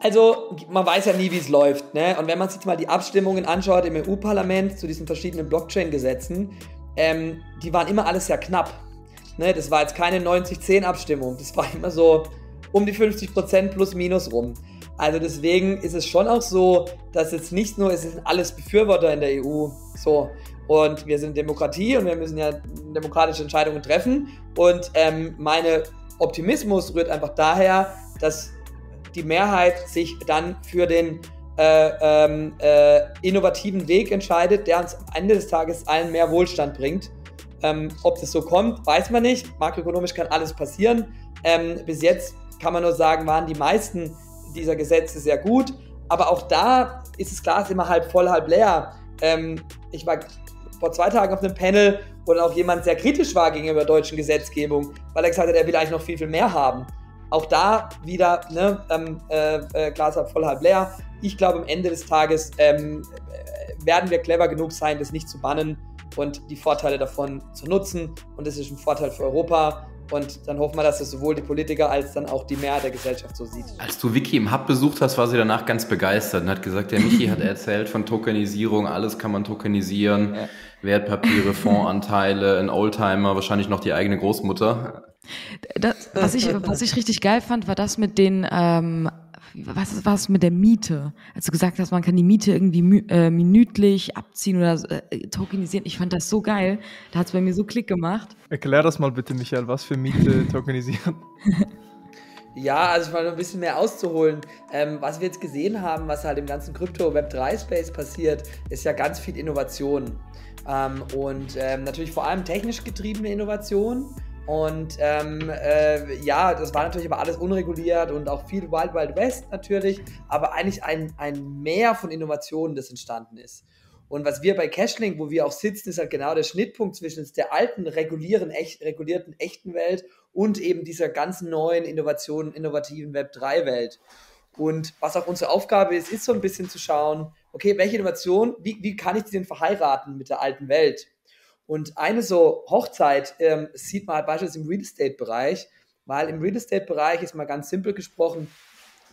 Also, man weiß ja nie, wie es läuft. Ne? Und wenn man sich mal die Abstimmungen anschaut im EU-Parlament zu diesen verschiedenen Blockchain-Gesetzen, ähm, die waren immer alles sehr knapp. Ne? Das war jetzt keine 90-10-Abstimmung. Das war immer so um die 50% plus minus rum. Also deswegen ist es schon auch so, dass jetzt nicht nur, es sind alles Befürworter in der EU, so, und wir sind Demokratie und wir müssen ja demokratische Entscheidungen treffen. Und ähm, mein Optimismus rührt einfach daher, dass die Mehrheit sich dann für den äh, ähm, äh, innovativen Weg entscheidet, der uns am Ende des Tages allen mehr Wohlstand bringt. Ähm, ob das so kommt, weiß man nicht. Makroökonomisch kann alles passieren. Ähm, bis jetzt kann man nur sagen, waren die meisten dieser Gesetze sehr gut. Aber auch da ist es Glas immer halb voll, halb leer. Ähm, ich war vor zwei Tagen auf einem Panel, wo dann auch jemand sehr kritisch war gegenüber der deutschen Gesetzgebung, weil er gesagt hat, er will eigentlich noch viel, viel mehr haben. Auch da wieder ne, ähm, äh, äh, Glas halb voll, halb leer. Ich glaube, am Ende des Tages ähm, äh, werden wir clever genug sein, das nicht zu bannen und die Vorteile davon zu nutzen. Und das ist ein Vorteil für Europa. Und dann hoffen wir, dass es sowohl die Politiker als dann auch die Mehrheit der Gesellschaft so sieht. Als du Vicky im Hub besucht hast, war sie danach ganz begeistert und hat gesagt, der Michi hat erzählt von Tokenisierung, alles kann man tokenisieren, ja. Wertpapiere, Fondsanteile, ein Oldtimer, wahrscheinlich noch die eigene Großmutter. Das, was, ich, was ich richtig geil fand, war das mit den ähm, was war es mit der Miete? Als du gesagt hast, man kann die Miete irgendwie äh, minütlich abziehen oder äh, tokenisieren. Ich fand das so geil. Da hat es bei mir so Klick gemacht. Erklär das mal bitte, Michael, was für Miete tokenisieren? Ja, also mal ein bisschen mehr auszuholen. Ähm, was wir jetzt gesehen haben, was halt im ganzen Krypto-Web3-Space passiert, ist ja ganz viel Innovation. Ähm, und ähm, natürlich vor allem technisch getriebene Innovation. Und ähm, äh, ja, das war natürlich aber alles unreguliert und auch viel Wild Wild West natürlich, aber eigentlich ein, ein Meer von Innovationen, das entstanden ist. Und was wir bei Cashlink, wo wir auch sitzen, ist halt genau der Schnittpunkt zwischen der alten, regulieren, echt, regulierten, echten Welt und eben dieser ganz neuen Innovationen, innovativen Web3-Welt. Und was auch unsere Aufgabe ist, ist so ein bisschen zu schauen, okay, welche Innovation, wie, wie kann ich die denn verheiraten mit der alten Welt? Und eine so Hochzeit ähm, sieht man halt beispielsweise im Real Estate-Bereich, weil im Real Estate-Bereich ist mal ganz simpel gesprochen,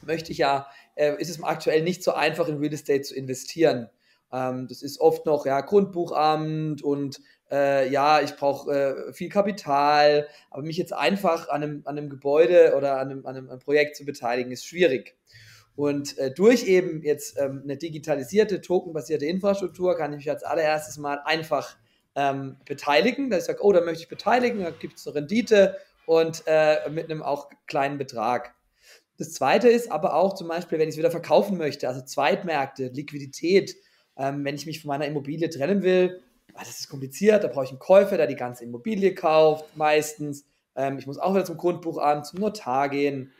möchte ich ja, äh, ist es aktuell nicht so einfach in Real Estate zu investieren. Ähm, das ist oft noch ja, Grundbuchamt und äh, ja, ich brauche äh, viel Kapital, aber mich jetzt einfach an einem, an einem Gebäude oder an einem, an einem Projekt zu beteiligen, ist schwierig. Und äh, durch eben jetzt ähm, eine digitalisierte, tokenbasierte Infrastruktur kann ich mich als allererstes mal einfach ähm, beteiligen, dass ich sage, oh, da möchte ich beteiligen, da gibt es eine Rendite und äh, mit einem auch kleinen Betrag. Das zweite ist aber auch zum Beispiel, wenn ich es wieder verkaufen möchte, also Zweitmärkte, Liquidität, ähm, wenn ich mich von meiner Immobilie trennen will, ah, das ist kompliziert, da brauche ich einen Käufer, der die ganze Immobilie kauft, meistens. Ähm, ich muss auch wieder zum Grundbuchamt, zum Notar gehen.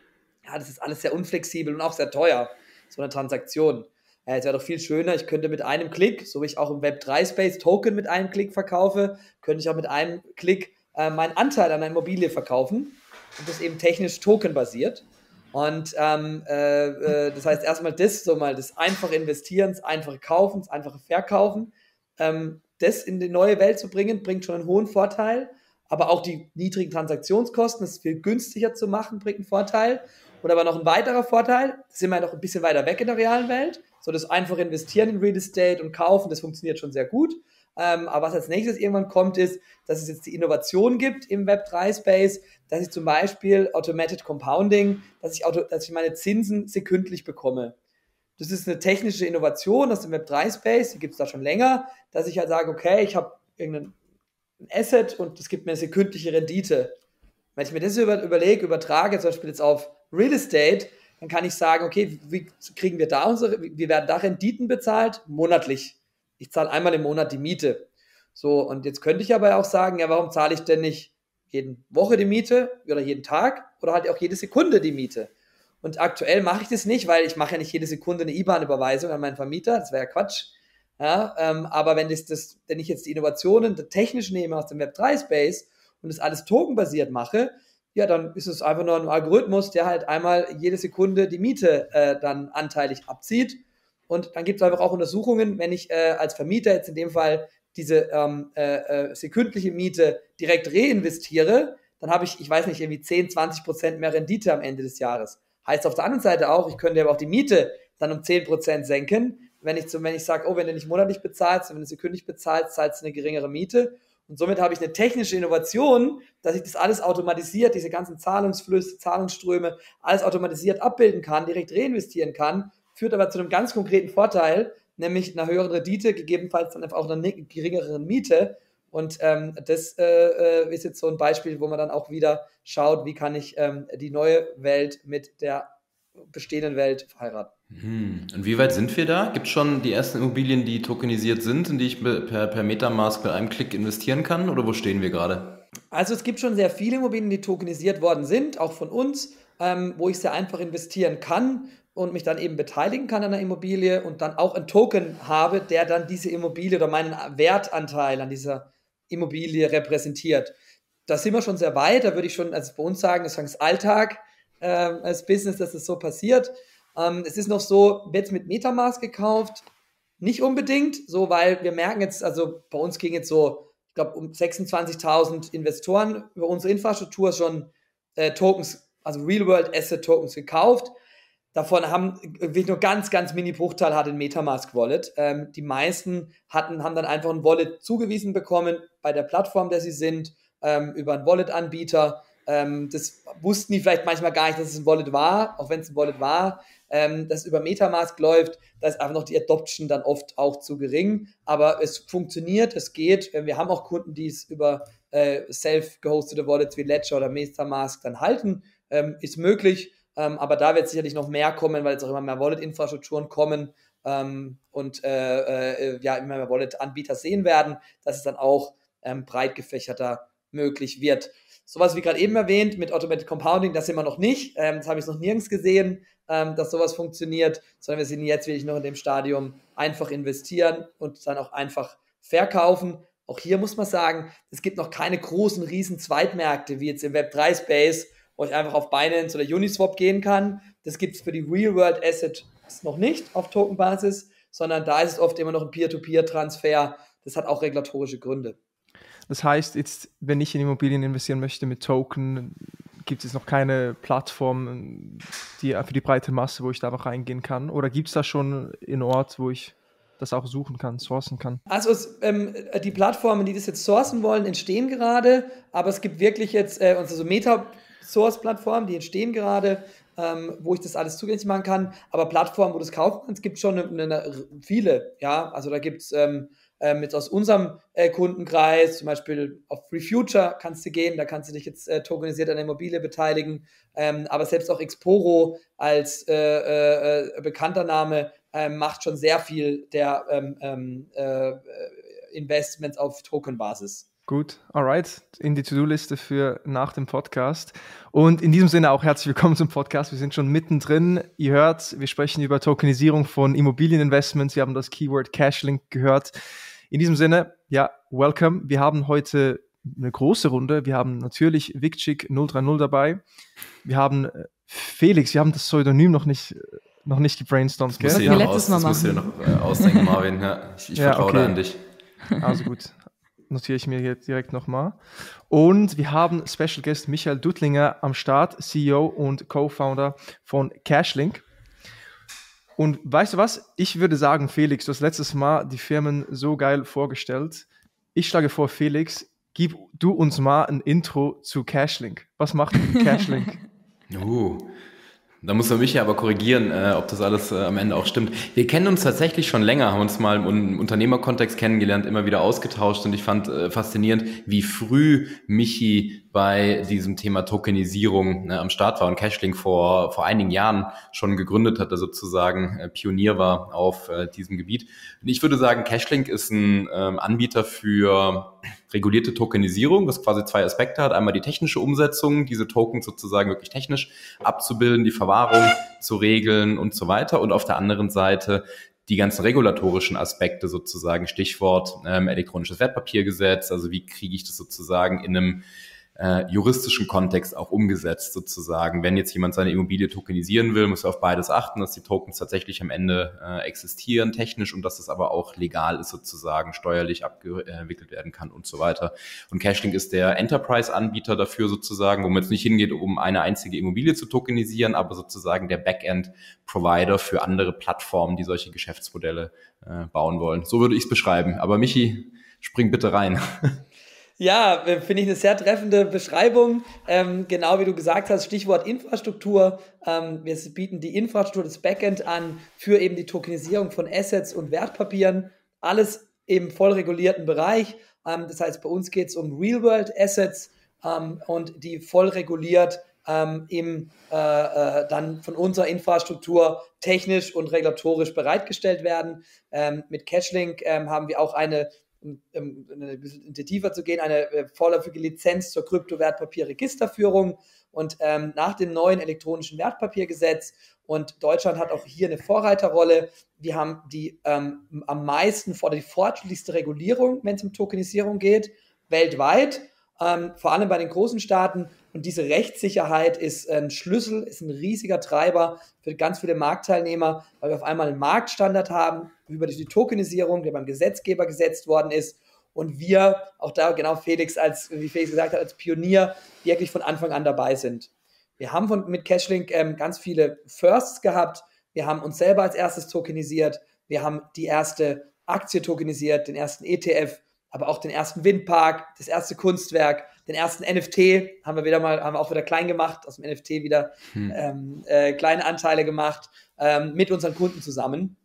Ja, das ist alles sehr unflexibel und auch sehr teuer, so eine Transaktion. Äh, es wäre doch viel schöner, ich könnte mit einem Klick, so wie ich auch im Web3-Space Token mit einem Klick verkaufe, könnte ich auch mit einem Klick äh, meinen Anteil an einer Immobilie verkaufen. Und das eben technisch tokenbasiert. Und ähm, äh, äh, das heißt erstmal das, so mal das einfache Investieren, das einfache Kaufen, das einfache Verkaufen, ähm, das in die neue Welt zu bringen, bringt schon einen hohen Vorteil. Aber auch die niedrigen Transaktionskosten, das viel günstiger zu machen, bringt einen Vorteil. Und aber noch ein weiterer Vorteil, sind wir noch ein bisschen weiter weg in der realen Welt. So das einfach investieren in Real Estate und kaufen, das funktioniert schon sehr gut. Ähm, aber was als nächstes irgendwann kommt, ist, dass es jetzt die Innovation gibt im Web3-Space, dass ich zum Beispiel Automated Compounding, dass ich, auto, dass ich meine Zinsen sekündlich bekomme. Das ist eine technische Innovation aus dem Web3-Space, die gibt es da schon länger, dass ich halt sage, okay, ich habe irgendein Asset und das gibt mir eine sekündliche Rendite. Wenn ich mir das über, überlege, übertrage, zum Beispiel jetzt auf Real Estate, dann kann ich sagen, okay, wie kriegen wir da unsere, wie werden da Renditen bezahlt? Monatlich. Ich zahle einmal im Monat die Miete. So, und jetzt könnte ich aber auch sagen, ja, warum zahle ich denn nicht jede Woche die Miete oder jeden Tag oder halt auch jede Sekunde die Miete? Und aktuell mache ich das nicht, weil ich mache ja nicht jede Sekunde eine IBAN-Überweisung an meinen Vermieter, das wäre ja Quatsch. Ja, ähm, aber wenn, das, das, wenn ich jetzt die Innovationen technisch nehme aus dem Web3-Space und das alles tokenbasiert mache, ja, dann ist es einfach nur ein Algorithmus, der halt einmal jede Sekunde die Miete äh, dann anteilig abzieht. Und dann gibt es einfach auch Untersuchungen, wenn ich äh, als Vermieter jetzt in dem Fall diese ähm, äh, äh sekündliche Miete direkt reinvestiere, dann habe ich, ich weiß nicht, irgendwie 10, 20 Prozent mehr Rendite am Ende des Jahres. Heißt auf der anderen Seite auch, ich könnte aber auch die Miete dann um 10% senken. Wenn ich, ich sage, oh, wenn du nicht monatlich bezahlst, wenn du sekündlich bezahlst, zahlst du eine geringere Miete. Und somit habe ich eine technische Innovation, dass ich das alles automatisiert, diese ganzen Zahlungsflüsse, Zahlungsströme, alles automatisiert abbilden kann, direkt reinvestieren kann, führt aber zu einem ganz konkreten Vorteil, nämlich einer höheren Rendite, gegebenenfalls dann einfach auch einer geringeren Miete. Und ähm, das äh, äh, ist jetzt so ein Beispiel, wo man dann auch wieder schaut, wie kann ich ähm, die neue Welt mit der bestehenden Welt verheiraten. Hm. Und wie weit sind wir da? Gibt es schon die ersten Immobilien, die tokenisiert sind, in die ich per, per Metamask mit einem Klick investieren kann? Oder wo stehen wir gerade? Also es gibt schon sehr viele Immobilien, die tokenisiert worden sind, auch von uns, ähm, wo ich sehr einfach investieren kann und mich dann eben beteiligen kann an der Immobilie und dann auch einen Token habe, der dann diese Immobilie oder meinen Wertanteil an dieser Immobilie repräsentiert. Da sind wir schon sehr weit, da würde ich schon, also bei uns sagen, das ist Alltag äh, als Business, dass das so passiert. Ähm, es ist noch so, wird es mit Metamask gekauft? Nicht unbedingt, so, weil wir merken jetzt, also bei uns ging jetzt so, ich glaube, um 26.000 Investoren über unsere Infrastruktur schon äh, Tokens, also Real-World Asset Tokens gekauft. Davon haben wirklich nur ganz, ganz mini-Bruchteil hat ein Metamask-Wallet. Ähm, die meisten hatten, haben dann einfach ein Wallet zugewiesen bekommen bei der Plattform, der sie sind, ähm, über einen Wallet-Anbieter. Ähm, das wussten die vielleicht manchmal gar nicht, dass es ein Wallet war, auch wenn es ein Wallet war ähm, das über Metamask läuft, da ist einfach noch die Adoption dann oft auch zu gering. Aber es funktioniert, es geht. Äh, wir haben auch Kunden, die es über äh, self-gehostete Wallets wie Ledger oder Metamask dann halten. Ähm, ist möglich, ähm, aber da wird sicherlich noch mehr kommen, weil jetzt auch immer mehr Wallet-Infrastrukturen kommen ähm, und äh, äh, ja, immer mehr Wallet-Anbieter sehen werden, dass es dann auch ähm, breit gefächerter möglich wird. Sowas wie gerade eben erwähnt mit Automated Compounding, das sind wir noch nicht. Ähm, das habe ich noch nirgends gesehen ähm, dass sowas funktioniert, sondern wir sind jetzt wirklich noch in dem Stadium einfach investieren und dann auch einfach verkaufen. Auch hier muss man sagen, es gibt noch keine großen, riesen Zweitmärkte wie jetzt im Web3 Space, wo ich einfach auf Binance oder Uniswap gehen kann. Das gibt es für die Real-World Asset noch nicht auf Tokenbasis, sondern da ist es oft immer noch ein Peer-to-Peer-Transfer. Das hat auch regulatorische Gründe. Das heißt, jetzt, wenn ich in Immobilien investieren möchte mit Token, gibt es noch keine Plattform die, für die breite Masse, wo ich da noch reingehen kann? Oder gibt es da schon einen Ort, wo ich das auch suchen kann, sourcen kann? Also es, ähm, die Plattformen, die das jetzt sourcen wollen, entstehen gerade, aber es gibt wirklich jetzt äh, unsere so Meta-Source-Plattformen, die entstehen gerade, ähm, wo ich das alles zugänglich machen kann. Aber Plattformen, wo du das kaufen kannst, gibt es schon eine, eine, viele. Ja, also da gibt es ähm, ähm, jetzt aus unserem äh, Kundenkreis, zum Beispiel auf Free Future kannst du gehen, da kannst du dich jetzt äh, tokenisiert an der Immobilie beteiligen, ähm, aber selbst auch Exporo als äh, äh, äh bekannter Name ähm, macht schon sehr viel der ähm, ähm, äh, Investments auf Tokenbasis. Gut, alright, in die To-Do-Liste für nach dem Podcast. Und in diesem Sinne auch herzlich willkommen zum Podcast. Wir sind schon mittendrin. Ihr hört, wir sprechen über Tokenisierung von Immobilieninvestments. Wir haben das Keyword Cashlink gehört. In diesem Sinne, ja, welcome. Wir haben heute eine große Runde. Wir haben natürlich Vikchik 030 dabei. Wir haben äh, Felix, wir haben das Pseudonym noch nicht, noch nicht gebrainstormt, gell? Das musst du ja noch, aus, das musst du noch äh, ausdenken, Marvin. Ja, ich, ich ja, vertraue okay. an dich. Also gut, notiere ich mir hier direkt nochmal. Und wir haben Special Guest Michael Duttlinger am Start, CEO und Co-Founder von Cashlink. Und weißt du was? Ich würde sagen, Felix, du hast letztes Mal die Firmen so geil vorgestellt. Ich schlage vor, Felix, gib du uns mal ein Intro zu Cashlink. Was macht Cashlink? uh, da muss man mich ja aber korrigieren, äh, ob das alles äh, am Ende auch stimmt. Wir kennen uns tatsächlich schon länger, haben uns mal im Unternehmerkontext kennengelernt, immer wieder ausgetauscht und ich fand äh, faszinierend, wie früh Michi bei diesem Thema Tokenisierung ne, am Start war und Cashlink vor, vor einigen Jahren schon gegründet hatte, sozusagen äh, Pionier war auf äh, diesem Gebiet. Und ich würde sagen, Cashlink ist ein ähm, Anbieter für regulierte Tokenisierung, was quasi zwei Aspekte hat. Einmal die technische Umsetzung, diese Tokens sozusagen wirklich technisch abzubilden, die Verwahrung zu regeln und so weiter. Und auf der anderen Seite die ganzen regulatorischen Aspekte sozusagen, Stichwort ähm, elektronisches Wertpapiergesetz, also wie kriege ich das sozusagen in einem äh, juristischen Kontext auch umgesetzt sozusagen. Wenn jetzt jemand seine Immobilie tokenisieren will, muss er auf beides achten, dass die Tokens tatsächlich am Ende äh, existieren, technisch, und dass es aber auch legal ist sozusagen, steuerlich abgewickelt werden kann und so weiter. Und Cashlink ist der Enterprise-Anbieter dafür sozusagen, wo man jetzt nicht hingeht, um eine einzige Immobilie zu tokenisieren, aber sozusagen der Backend-Provider für andere Plattformen, die solche Geschäftsmodelle äh, bauen wollen. So würde ich es beschreiben. Aber Michi, spring bitte rein. Ja, äh, finde ich eine sehr treffende Beschreibung. Ähm, genau wie du gesagt hast, Stichwort Infrastruktur. Ähm, wir bieten die Infrastruktur des Backend an für eben die Tokenisierung von Assets und Wertpapieren. Alles im voll regulierten Bereich. Ähm, das heißt, bei uns geht es um Real-World-Assets ähm, und die voll reguliert ähm, im, äh, äh, dann von unserer Infrastruktur technisch und regulatorisch bereitgestellt werden. Ähm, mit Cashlink haben wir auch eine um, um ein bisschen tiefer zu gehen, eine äh, vorläufige Lizenz zur Kryptowertpapierregisterführung und ähm, nach dem neuen elektronischen Wertpapiergesetz und Deutschland hat auch hier eine Vorreiterrolle. Wir haben die ähm, am meisten vor die fortschrittlichste Regulierung, wenn es um Tokenisierung geht, weltweit ähm, vor allem bei den großen Staaten. Und diese Rechtssicherheit ist ein Schlüssel, ist ein riesiger Treiber für ganz viele Marktteilnehmer, weil wir auf einmal einen Marktstandard haben über die Tokenisierung, der beim Gesetzgeber gesetzt worden ist. Und wir, auch da genau Felix, als, wie Felix gesagt hat, als Pionier wirklich von Anfang an dabei sind. Wir haben von, mit Cashlink ähm, ganz viele Firsts gehabt. Wir haben uns selber als erstes tokenisiert. Wir haben die erste Aktie tokenisiert, den ersten ETF aber auch den ersten Windpark, das erste Kunstwerk, den ersten NFT haben wir wieder mal, haben wir auch wieder klein gemacht, aus dem NFT wieder hm. ähm, äh, kleine Anteile gemacht, ähm, mit unseren Kunden zusammen.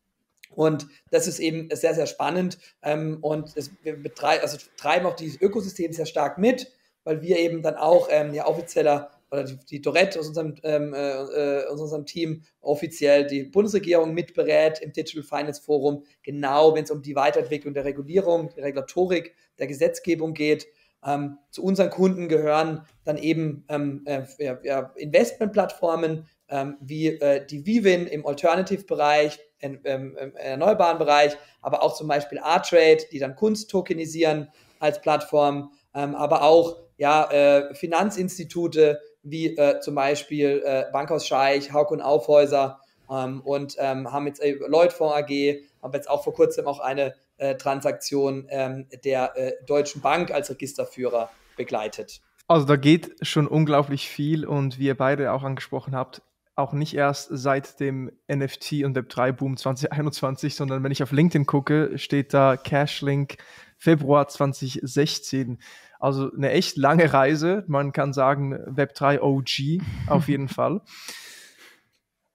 Und das ist eben sehr, sehr spannend. Ähm, und es, wir betreiben, also treiben auch dieses Ökosystem sehr stark mit, weil wir eben dann auch ähm, ja, offizieller oder die, die Dorette aus unserem, ähm, äh, aus unserem Team offiziell die Bundesregierung mitberät im Digital Finance Forum, genau wenn es um die Weiterentwicklung der Regulierung, der Regulatorik, der Gesetzgebung geht. Ähm, zu unseren Kunden gehören dann eben ähm, äh, ja, Investmentplattformen ähm, wie äh, die Vivin im Alternative-Bereich, ähm, im erneuerbaren Bereich, aber auch zum Beispiel A-Trade, die dann Kunst tokenisieren als Plattform, ähm, aber auch ja, äh, Finanzinstitute, wie äh, zum Beispiel äh, Bankhaus Scheich, Hauk und Aufhäuser ähm, und haben jetzt äh, Lloydfonds AG, haben jetzt auch vor kurzem auch eine Transaktion ähm, der äh, Deutschen Bank als Registerführer begleitet. Also da geht schon unglaublich viel und wie ihr beide auch angesprochen habt, auch nicht erst seit dem NFT und Web3-Boom 2021, sondern wenn ich auf LinkedIn gucke, steht da Cashlink Februar 2016. Also eine echt lange Reise. Man kann sagen Web3 OG auf jeden Fall.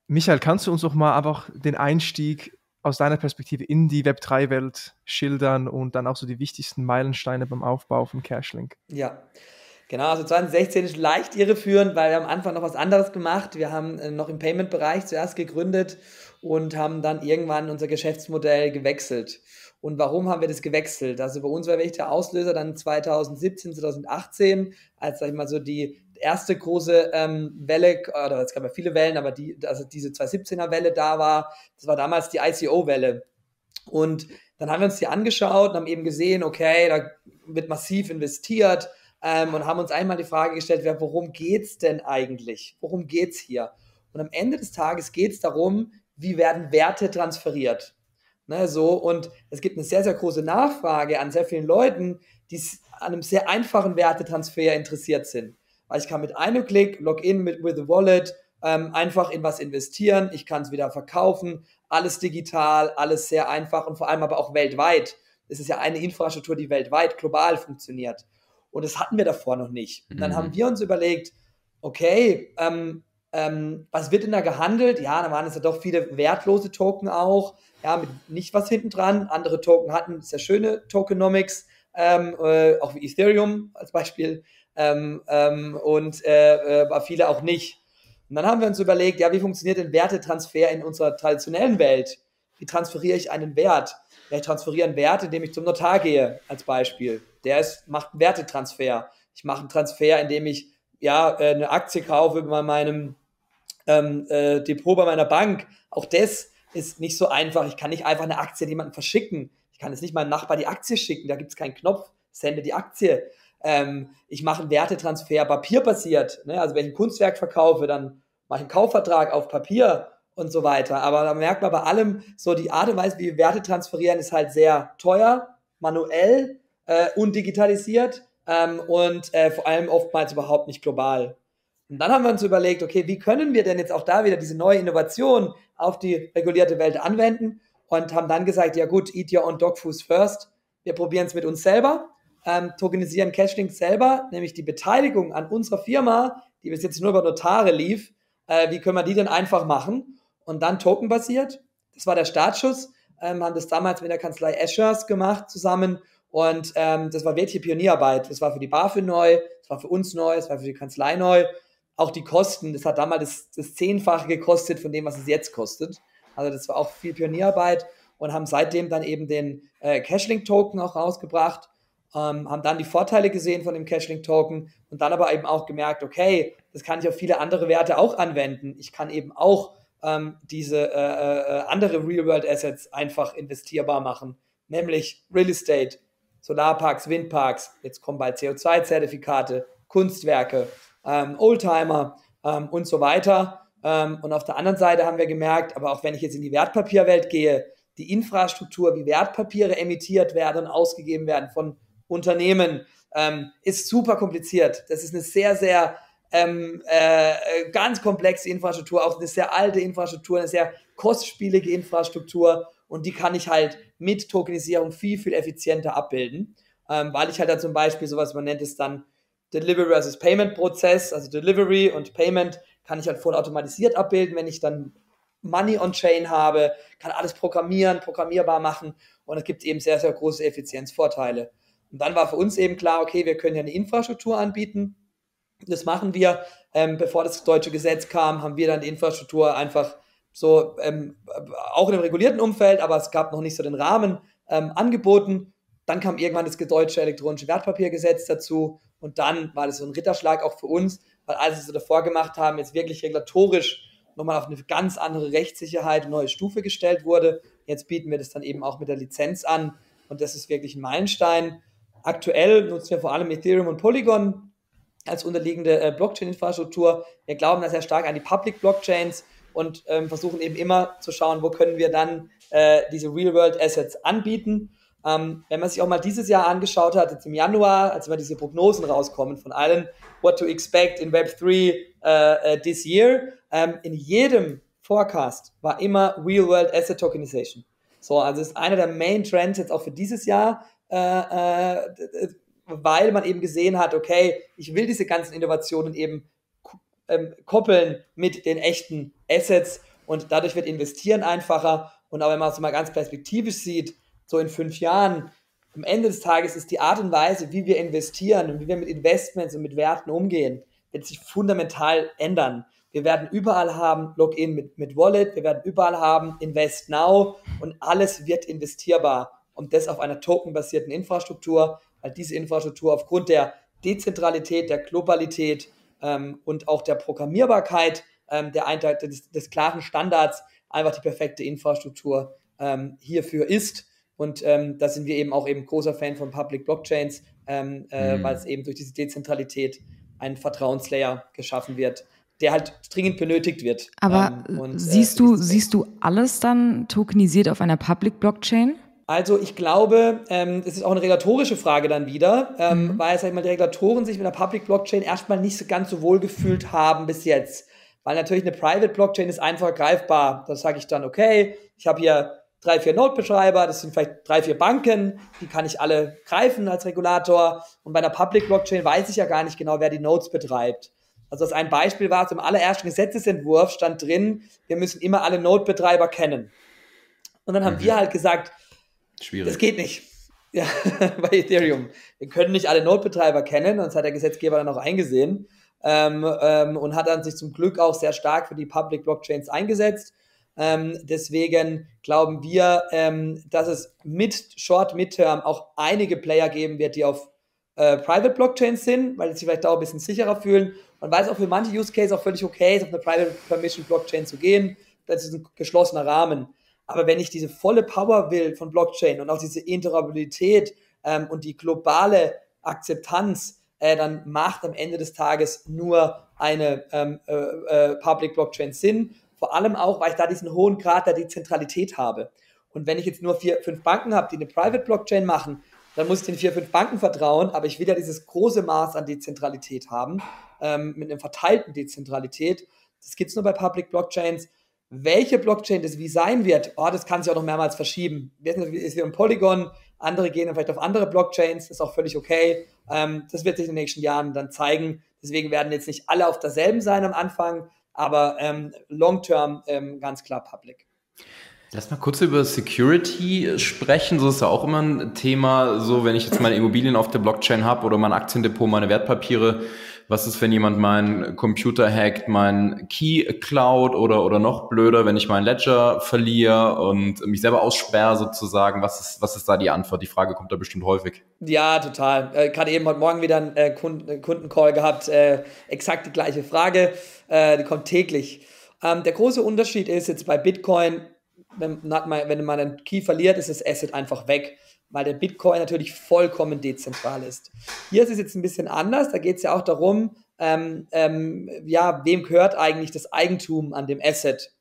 Michael, kannst du uns doch mal einfach den Einstieg aus deiner Perspektive in die Web3-Welt schildern und dann auch so die wichtigsten Meilensteine beim Aufbau von Cashlink? Ja, Genau, also 2016 ist leicht irreführend, weil wir am Anfang noch was anderes gemacht. Wir haben äh, noch im Payment-Bereich zuerst gegründet und haben dann irgendwann unser Geschäftsmodell gewechselt. Und warum haben wir das gewechselt? Also bei uns war wirklich der Auslöser dann 2017, 2018, als, sag ich mal, so die erste große ähm, Welle, oder es gab ja viele Wellen, aber die, also diese 2017er Welle da war, das war damals die ICO-Welle. Und dann haben wir uns die angeschaut und haben eben gesehen, okay, da wird massiv investiert ähm, und haben uns einmal die Frage gestellt, ja, worum es denn eigentlich? Worum geht es hier? Und am Ende des Tages geht es darum, wie werden Werte transferiert? Ne, so, und es gibt eine sehr, sehr große Nachfrage an sehr vielen Leuten, die an einem sehr einfachen Wertetransfer interessiert sind. Weil ich kann mit einem Klick, Login mit with a Wallet, ähm, einfach in was investieren, ich kann es wieder verkaufen, alles digital, alles sehr einfach und vor allem aber auch weltweit. Es ist ja eine Infrastruktur, die weltweit, global funktioniert. Und das hatten wir davor noch nicht. Und dann mhm. haben wir uns überlegt, okay, ähm, ähm, was wird denn da gehandelt? Ja, da waren es ja doch viele wertlose Token auch ja, mit nicht was hinten dran. Andere Token hatten sehr schöne Tokenomics, ähm, äh, auch wie Ethereum als Beispiel, ähm, ähm, und äh, äh, viele auch nicht. Und dann haben wir uns überlegt, ja, wie funktioniert denn Wertetransfer in unserer traditionellen Welt? Wie transferiere ich einen Wert? Ja, ich transferiere einen Wert, indem ich zum Notar gehe, als Beispiel. Der ist, macht einen Wertetransfer. Ich mache einen Transfer, indem ich ja, äh, eine Aktie kaufe bei meinem ähm, äh, Depot bei meiner Bank. Auch das ist nicht so einfach. Ich kann nicht einfach eine Aktie jemandem verschicken. Ich kann jetzt nicht meinem Nachbar die Aktie schicken. Da gibt es keinen Knopf, sende die Aktie. Ähm, ich mache einen Wertetransfer papierbasiert, ne? also wenn ich ein Kunstwerk verkaufe, dann mache ich einen Kaufvertrag auf Papier und so weiter. Aber da merkt man bei allem, so die Art und Weise, wie wir Werte transferieren, ist halt sehr teuer, manuell äh, und digitalisiert ähm, und äh, vor allem oftmals überhaupt nicht global. Und dann haben wir uns überlegt, okay, wie können wir denn jetzt auch da wieder diese neue Innovation auf die regulierte Welt anwenden und haben dann gesagt, ja gut, eat your own dog food first. Wir probieren es mit uns selber, ähm, tokenisieren Cashlink selber, nämlich die Beteiligung an unserer Firma, die bis jetzt nur über Notare lief, äh, wie können wir die denn einfach machen und dann tokenbasiert. Das war der Startschuss, ähm, haben das damals mit der Kanzlei Eschers gemacht zusammen und ähm, das war wirklich Pionierarbeit. Das war für die BaFin neu, das war für uns neu, das war für die Kanzlei neu. Auch die Kosten, das hat damals das, das Zehnfache gekostet von dem, was es jetzt kostet. Also das war auch viel Pionierarbeit und haben seitdem dann eben den äh, Cashlink-Token auch rausgebracht, ähm, haben dann die Vorteile gesehen von dem Cashlink-Token und dann aber eben auch gemerkt, okay, das kann ich auf viele andere Werte auch anwenden. Ich kann eben auch ähm, diese äh, äh, andere Real-World-Assets einfach investierbar machen, nämlich Real Estate, Solarparks, Windparks, jetzt kommen bald CO2-Zertifikate, Kunstwerke, ähm, Oldtimer ähm, und so weiter. Ähm, und auf der anderen Seite haben wir gemerkt, aber auch wenn ich jetzt in die Wertpapierwelt gehe, die Infrastruktur, wie Wertpapiere emittiert werden und ausgegeben werden von Unternehmen, ähm, ist super kompliziert. Das ist eine sehr, sehr ähm, äh, ganz komplexe Infrastruktur, auch eine sehr alte Infrastruktur, eine sehr kostspielige Infrastruktur. Und die kann ich halt mit Tokenisierung viel, viel effizienter abbilden, ähm, weil ich halt dann zum Beispiel sowas, man nennt es dann Delivery versus Payment Prozess, also Delivery und Payment kann ich halt voll automatisiert abbilden, wenn ich dann Money on Chain habe, kann alles programmieren, programmierbar machen. Und es gibt eben sehr, sehr große Effizienzvorteile. Und dann war für uns eben klar, okay, wir können ja eine Infrastruktur anbieten. Das machen wir. Ähm, bevor das deutsche Gesetz kam, haben wir dann die Infrastruktur einfach so ähm, auch in einem regulierten Umfeld, aber es gab noch nicht so den Rahmen ähm, angeboten. Dann kam irgendwann das deutsche elektronische Wertpapiergesetz dazu und dann war das so ein Ritterschlag auch für uns, weil alles, was wir davor gemacht haben, jetzt wirklich regulatorisch nochmal auf eine ganz andere Rechtssicherheit, neue Stufe gestellt wurde. Jetzt bieten wir das dann eben auch mit der Lizenz an und das ist wirklich ein Meilenstein. Aktuell nutzen wir vor allem Ethereum und Polygon als unterliegende äh, Blockchain-Infrastruktur. Wir glauben da sehr stark an die Public Blockchains und ähm, versuchen eben immer zu schauen, wo können wir dann äh, diese Real-World-Assets anbieten. Ähm, wenn man sich auch mal dieses Jahr angeschaut hat, jetzt im Januar, als immer diese Prognosen rauskommen von allen, what to expect in Web3 äh, uh, this year, ähm, in jedem Forecast war immer Real-World Asset Tokenization. So, also ist einer der Main Trends jetzt auch für dieses Jahr, äh, äh, weil man eben gesehen hat, okay, ich will diese ganzen Innovationen eben ähm, koppeln mit den echten Assets und dadurch wird investieren einfacher. Und auch wenn man es mal ganz perspektivisch sieht, so in fünf Jahren, am Ende des Tages ist die Art und Weise, wie wir investieren und wie wir mit Investments und mit Werten umgehen, wird sich fundamental ändern. Wir werden überall haben Login mit, mit Wallet, wir werden überall haben Invest Now und alles wird investierbar. Und das auf einer tokenbasierten Infrastruktur, weil diese Infrastruktur aufgrund der Dezentralität, der Globalität ähm, und auch der Programmierbarkeit ähm, der Einheit des, des, klaren Standards einfach die perfekte Infrastruktur ähm, hierfür ist. Und ähm, da sind wir eben auch eben großer Fan von Public Blockchains, ähm, äh, mhm. weil es eben durch diese Dezentralität ein Vertrauenslayer geschaffen wird, der halt dringend benötigt wird. Aber ähm, und, siehst äh, du siehst du alles dann tokenisiert auf einer Public Blockchain? Also ich glaube, ähm, es ist auch eine regulatorische Frage dann wieder, ähm, mhm. weil sag ich mal, die Regulatoren sich mit der Public Blockchain erstmal nicht so ganz so wohl gefühlt haben bis jetzt. Weil natürlich eine Private Blockchain ist einfach greifbar. Da sage ich dann, okay, ich habe hier drei, vier Node-Betreiber, das sind vielleicht drei, vier Banken, die kann ich alle greifen als Regulator. Und bei einer Public Blockchain weiß ich ja gar nicht genau, wer die Nodes betreibt. Also das ein Beispiel war, zum allerersten Gesetzesentwurf stand drin, wir müssen immer alle Node-Betreiber kennen. Und dann haben mhm. wir halt gesagt, Schwierig. Das geht nicht. Ja, bei Ethereum. Wir können nicht alle Node-Betreiber kennen, das hat der Gesetzgeber dann auch eingesehen ähm, ähm, und hat dann sich zum Glück auch sehr stark für die Public Blockchains eingesetzt. Ähm, deswegen glauben wir, ähm, dass es mit Short Midterm auch einige Player geben wird, die auf äh, Private Blockchains sind, weil sie sich vielleicht auch ein bisschen sicherer fühlen weil es auch für manche Use Cases auch völlig okay ist, auf eine Private Permission Blockchain zu gehen. Das ist ein geschlossener Rahmen. Aber wenn ich diese volle Power will von Blockchain und auch diese Interoperabilität ähm, und die globale Akzeptanz, äh, dann macht am Ende des Tages nur eine ähm, äh, äh, Public Blockchain Sinn. Vor allem auch, weil ich da diesen hohen Grad der Dezentralität habe. Und wenn ich jetzt nur vier, fünf Banken habe, die eine Private Blockchain machen, dann muss ich den vier, fünf Banken vertrauen, aber ich will ja dieses große Maß an Dezentralität haben, ähm, mit einer verteilten Dezentralität. Das gibt es nur bei Public Blockchains. Welche Blockchain das wie sein wird, oh, das kann sich auch noch mehrmals verschieben. Wir wissen, ist wie ein Polygon, andere gehen dann vielleicht auf andere Blockchains, ist auch völlig okay. Ähm, das wird sich in den nächsten Jahren dann zeigen. Deswegen werden jetzt nicht alle auf derselben sein am Anfang, aber ähm, long-term ähm, ganz klar public. Lass mal kurz über Security sprechen. So ist ja auch immer ein Thema. So, wenn ich jetzt meine Immobilien auf der Blockchain habe oder mein Aktiendepot, meine Wertpapiere, was ist, wenn jemand meinen Computer hackt, mein Key klaut oder, oder noch blöder, wenn ich meinen Ledger verliere und mich selber aussperre sozusagen? Was ist, was ist da die Antwort? Die Frage kommt da bestimmt häufig. Ja, total. Äh, Gerade eben heute Morgen wieder einen äh, Kunden, Kundencall gehabt. Äh, exakt die gleiche Frage. Äh, die kommt täglich. Ähm, der große Unterschied ist jetzt bei Bitcoin, wenn, wenn man einen Key verliert, ist das Asset einfach weg weil der Bitcoin natürlich vollkommen dezentral ist. Hier ist es jetzt ein bisschen anders, da geht es ja auch darum, ähm, ähm, ja, wem gehört eigentlich das Eigentum an dem Asset?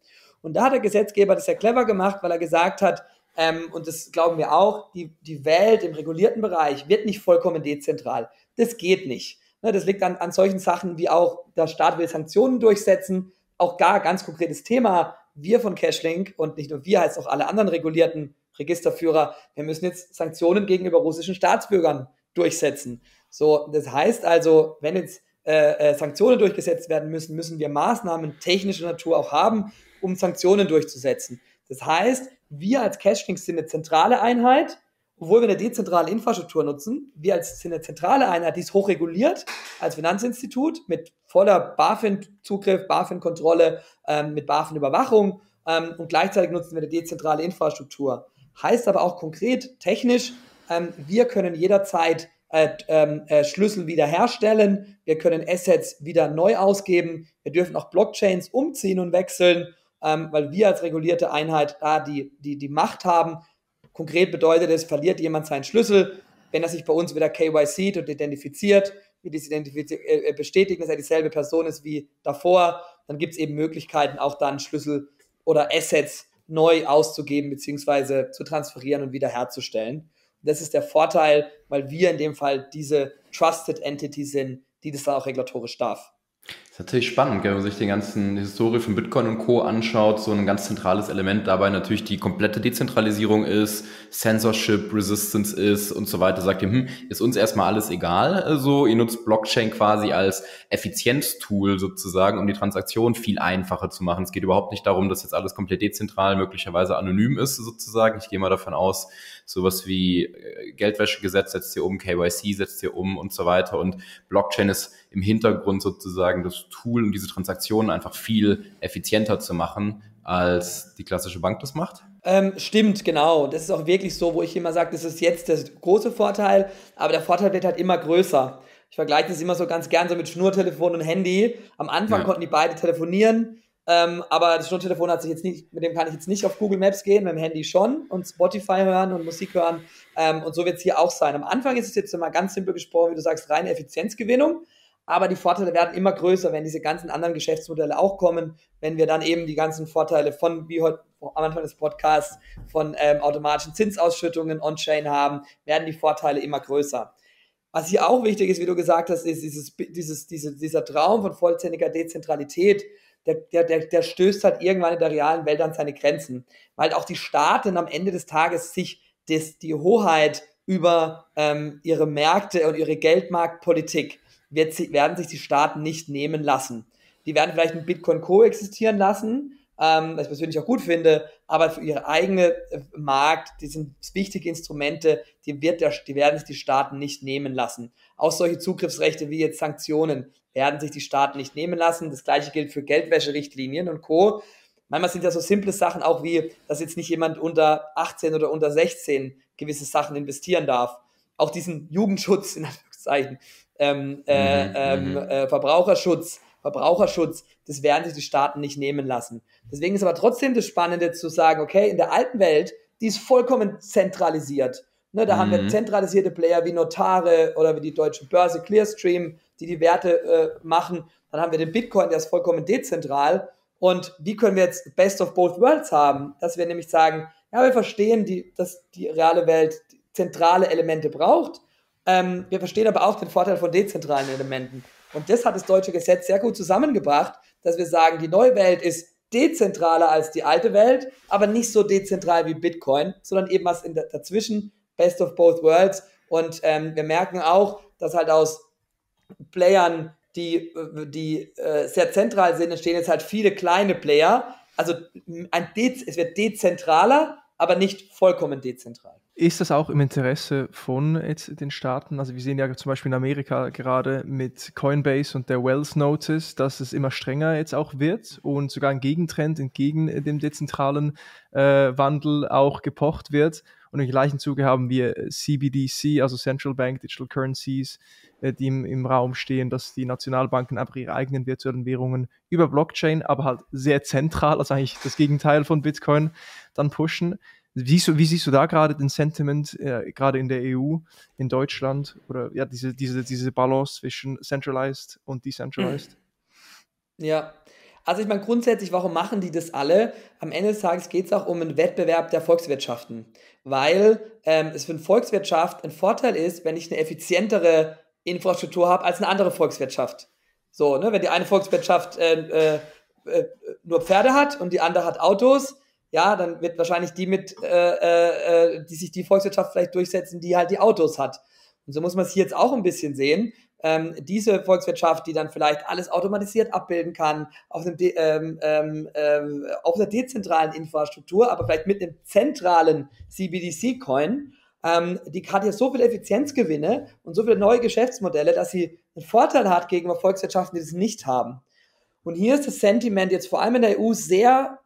Und da hat der Gesetzgeber das ja clever gemacht, weil er gesagt hat, ähm, und das glauben wir auch, die, die Welt im regulierten Bereich wird nicht vollkommen dezentral. Das geht nicht. Ne, das liegt an, an solchen Sachen wie auch, der Staat will Sanktionen durchsetzen, auch gar ganz konkretes Thema. Wir von Cashlink und nicht nur wir, heißt auch alle anderen regulierten Registerführer, wir müssen jetzt Sanktionen gegenüber russischen Staatsbürgern durchsetzen. So, das heißt also, wenn jetzt äh, äh, Sanktionen durchgesetzt werden müssen, müssen wir Maßnahmen technischer Natur auch haben, um Sanktionen durchzusetzen. Das heißt, wir als Cashlink sind eine zentrale Einheit, obwohl wir eine dezentrale Infrastruktur nutzen. Wir als sind eine zentrale Einheit, die ist hochreguliert als Finanzinstitut mit voller BaFin-Zugriff, BaFin-Kontrolle, ähm, mit BaFin-Überwachung ähm, und gleichzeitig nutzen wir eine dezentrale Infrastruktur. Heißt aber auch konkret, technisch, ähm, wir können jederzeit äh, ähm, äh, Schlüssel wiederherstellen, wir können Assets wieder neu ausgeben, wir dürfen auch Blockchains umziehen und wechseln, ähm, weil wir als regulierte Einheit da die, die, die Macht haben. Konkret bedeutet es, verliert jemand seinen Schlüssel, wenn er sich bei uns wieder KYC und identifiziert, wir dies identifiz äh, bestätigen, dass er dieselbe Person ist wie davor, dann gibt es eben Möglichkeiten, auch dann Schlüssel oder Assets neu auszugeben bzw. zu transferieren und wiederherzustellen. Das ist der Vorteil, weil wir in dem Fall diese Trusted Entity sind, die das dann auch regulatorisch darf. Das ist natürlich spannend, wenn man sich die ganzen Historie von Bitcoin und Co. anschaut. So ein ganz zentrales Element dabei natürlich die komplette Dezentralisierung ist, Censorship, Resistance ist und so weiter. Sagt ihr, hm, ist uns erstmal alles egal. Also ihr nutzt Blockchain quasi als Effizienztool sozusagen, um die Transaktion viel einfacher zu machen. Es geht überhaupt nicht darum, dass jetzt alles komplett dezentral, möglicherweise anonym ist sozusagen. Ich gehe mal davon aus, sowas wie äh, Geldwäschegesetz setzt ihr um, KYC setzt ihr um und so weiter. Und Blockchain ist im Hintergrund sozusagen das Tool, um diese Transaktionen einfach viel effizienter zu machen, als die klassische Bank das macht? Ähm, stimmt, genau. Das ist auch wirklich so, wo ich immer sage, das ist jetzt der große Vorteil, aber der Vorteil wird halt immer größer. Ich vergleiche das immer so ganz gern so mit Schnurtelefon und Handy. Am Anfang ja. konnten die beide telefonieren, ähm, aber das Schnurtelefon hat sich jetzt nicht, mit dem kann ich jetzt nicht auf Google Maps gehen, mit dem Handy schon und Spotify hören und Musik hören. Ähm, und so wird es hier auch sein. Am Anfang ist es jetzt mal ganz simpel gesprochen, wie du sagst, reine Effizienzgewinnung. Aber die Vorteile werden immer größer, wenn diese ganzen anderen Geschäftsmodelle auch kommen, wenn wir dann eben die ganzen Vorteile von, wie heute am Anfang des Podcasts, von ähm, automatischen Zinsausschüttungen on-chain haben, werden die Vorteile immer größer. Was hier auch wichtig ist, wie du gesagt hast, ist dieses, dieses, diese, dieser Traum von vollständiger Dezentralität, der, der, der, der stößt halt irgendwann in der realen Welt an seine Grenzen, weil auch die Staaten am Ende des Tages sich des, die Hoheit über ähm, ihre Märkte und ihre Geldmarktpolitik wird, werden sich die Staaten nicht nehmen lassen. Die werden vielleicht mit Bitcoin koexistieren lassen, ähm, was ich persönlich auch gut finde, aber für ihre eigene äh, Markt, die sind wichtige Instrumente, die, wird der, die werden sich die Staaten nicht nehmen lassen. Auch solche Zugriffsrechte wie jetzt Sanktionen werden sich die Staaten nicht nehmen lassen. Das gleiche gilt für Geldwäscherichtlinien und Co. Manchmal sind ja so simple Sachen auch wie, dass jetzt nicht jemand unter 18 oder unter 16 gewisse Sachen investieren darf. Auch diesen Jugendschutz, in Anführungszeichen, ähm, äh, mhm, ähm, mhm. äh, Verbraucherschutz, Verbraucherschutz, das werden sich die Staaten nicht nehmen lassen. Deswegen ist aber trotzdem das Spannende zu sagen, okay, in der alten Welt, die ist vollkommen zentralisiert. Ne, da mhm. haben wir mhm. zentralisierte Player wie Notare oder wie die deutsche Börse Clearstream, die die Werte äh, machen. Dann haben wir den Bitcoin, der ist vollkommen dezentral. Und wie können wir jetzt Best of Both Worlds haben? Dass wir nämlich sagen, ja, wir verstehen, die, dass die reale Welt zentrale Elemente braucht. Ähm, wir verstehen aber auch den Vorteil von dezentralen Elementen. Und das hat das deutsche Gesetz sehr gut zusammengebracht, dass wir sagen, die neue Welt ist dezentraler als die alte Welt, aber nicht so dezentral wie Bitcoin, sondern eben was in dazwischen, Best of Both Worlds. Und ähm, wir merken auch, dass halt aus Playern, die, die äh, sehr zentral sind, entstehen jetzt halt viele kleine Player. Also ein De es wird dezentraler, aber nicht vollkommen dezentral. Ist das auch im Interesse von jetzt den Staaten? Also wir sehen ja zum Beispiel in Amerika gerade mit Coinbase und der Wells Notice, dass es immer strenger jetzt auch wird und sogar ein Gegentrend entgegen dem dezentralen äh, Wandel auch gepocht wird. Und im gleichen Zuge haben wir CBDC, also Central Bank Digital Currencies, äh, die im, im Raum stehen, dass die Nationalbanken einfach ihre eigenen virtuellen Währungen über Blockchain, aber halt sehr zentral, also eigentlich das Gegenteil von Bitcoin, dann pushen. Wie, so, wie siehst du da gerade den Sentiment, äh, gerade in der EU, in Deutschland, oder ja, diese, diese, diese Balance zwischen centralized und decentralized? Ja, also ich meine grundsätzlich, warum machen die das alle? Am Ende des Tages geht es auch um einen Wettbewerb der Volkswirtschaften, weil ähm, es für eine Volkswirtschaft ein Vorteil ist, wenn ich eine effizientere Infrastruktur habe als eine andere Volkswirtschaft. So, ne, wenn die eine Volkswirtschaft äh, äh, äh nur Pferde hat und die andere hat Autos, ja, dann wird wahrscheinlich die mit, äh, äh, äh, die sich die Volkswirtschaft vielleicht durchsetzen, die halt die Autos hat. Und so muss man es hier jetzt auch ein bisschen sehen. Ähm, diese Volkswirtschaft, die dann vielleicht alles automatisiert abbilden kann, auf, einem ähm, ähm, äh, auf einer dezentralen Infrastruktur, aber vielleicht mit einem zentralen CBDC-Coin, ähm, die hat jetzt so viele Effizienzgewinne und so viele neue Geschäftsmodelle, dass sie einen Vorteil hat gegenüber Volkswirtschaften, die das nicht haben. Und hier ist das Sentiment jetzt vor allem in der EU sehr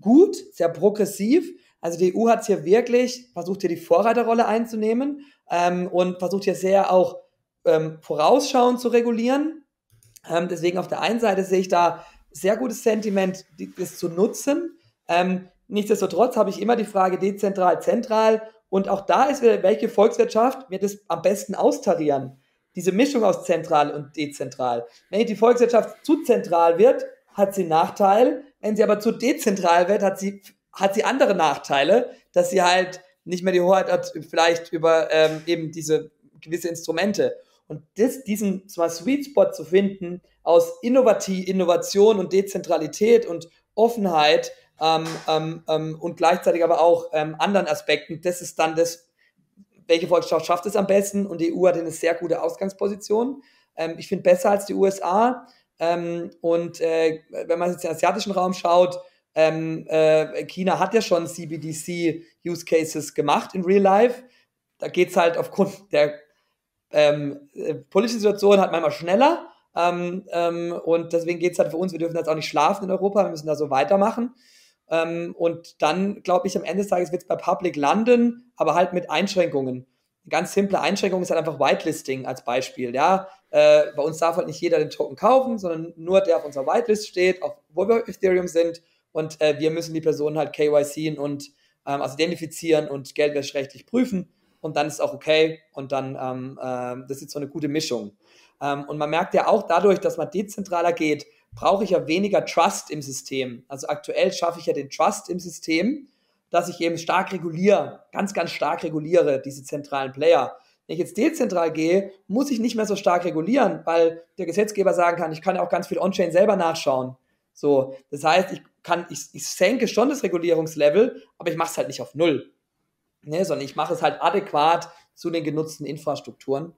gut, sehr progressiv. Also die EU hat hier wirklich versucht, hier die Vorreiterrolle einzunehmen ähm, und versucht hier sehr auch ähm, vorausschauend zu regulieren. Ähm, deswegen auf der einen Seite sehe ich da sehr gutes Sentiment, das zu nutzen. Ähm, nichtsdestotrotz habe ich immer die Frage dezentral, zentral. Und auch da ist welche Volkswirtschaft wird es am besten austarieren? Diese Mischung aus zentral und dezentral. Wenn die Volkswirtschaft zu zentral wird, hat sie Nachteil. Wenn sie aber zu dezentral wird, hat sie, hat sie andere Nachteile, dass sie halt nicht mehr die Hoheit hat, vielleicht über ähm, eben diese gewisse Instrumente. Und das, diesen zwar Sweet Spot zu finden aus Innovativ, Innovation und Dezentralität und Offenheit ähm, ähm, ähm, und gleichzeitig aber auch ähm, anderen Aspekten, das ist dann das, welche Volkswirtschaft schafft es am besten und die EU hat eine sehr gute Ausgangsposition. Ähm, ich finde besser als die USA. Ähm, und äh, wenn man jetzt den asiatischen Raum schaut, ähm, äh, China hat ja schon CBDC-Use Cases gemacht in Real Life. Da geht es halt aufgrund der ähm, äh, politischen Situation halt manchmal schneller. Ähm, ähm, und deswegen geht es halt für uns, wir dürfen jetzt auch nicht schlafen in Europa, wir müssen da so weitermachen. Ähm, und dann, glaube ich, am Ende des Tages wird es bei Public landen, aber halt mit Einschränkungen. Eine ganz simple Einschränkung ist halt einfach Whitelisting als Beispiel. Ja, äh, bei uns darf halt nicht jeder den Token kaufen, sondern nur der auf unserer Whitelist steht, auf, wo wir Ethereum sind. Und äh, wir müssen die Personen halt KYCen und ähm, also identifizieren und geldwäscherechtlich prüfen. Und dann ist auch okay. Und dann, ähm, äh, das ist so eine gute Mischung. Ähm, und man merkt ja auch dadurch, dass man dezentraler geht, brauche ich ja weniger Trust im System. Also aktuell schaffe ich ja den Trust im System, dass ich eben stark reguliere, ganz, ganz stark reguliere, diese zentralen Player. Wenn ich jetzt dezentral gehe, muss ich nicht mehr so stark regulieren, weil der Gesetzgeber sagen kann, ich kann ja auch ganz viel On-Chain selber nachschauen. So, das heißt, ich kann, ich, ich senke schon das Regulierungslevel, aber ich mache es halt nicht auf null. Ne, sondern ich mache es halt adäquat zu den genutzten Infrastrukturen.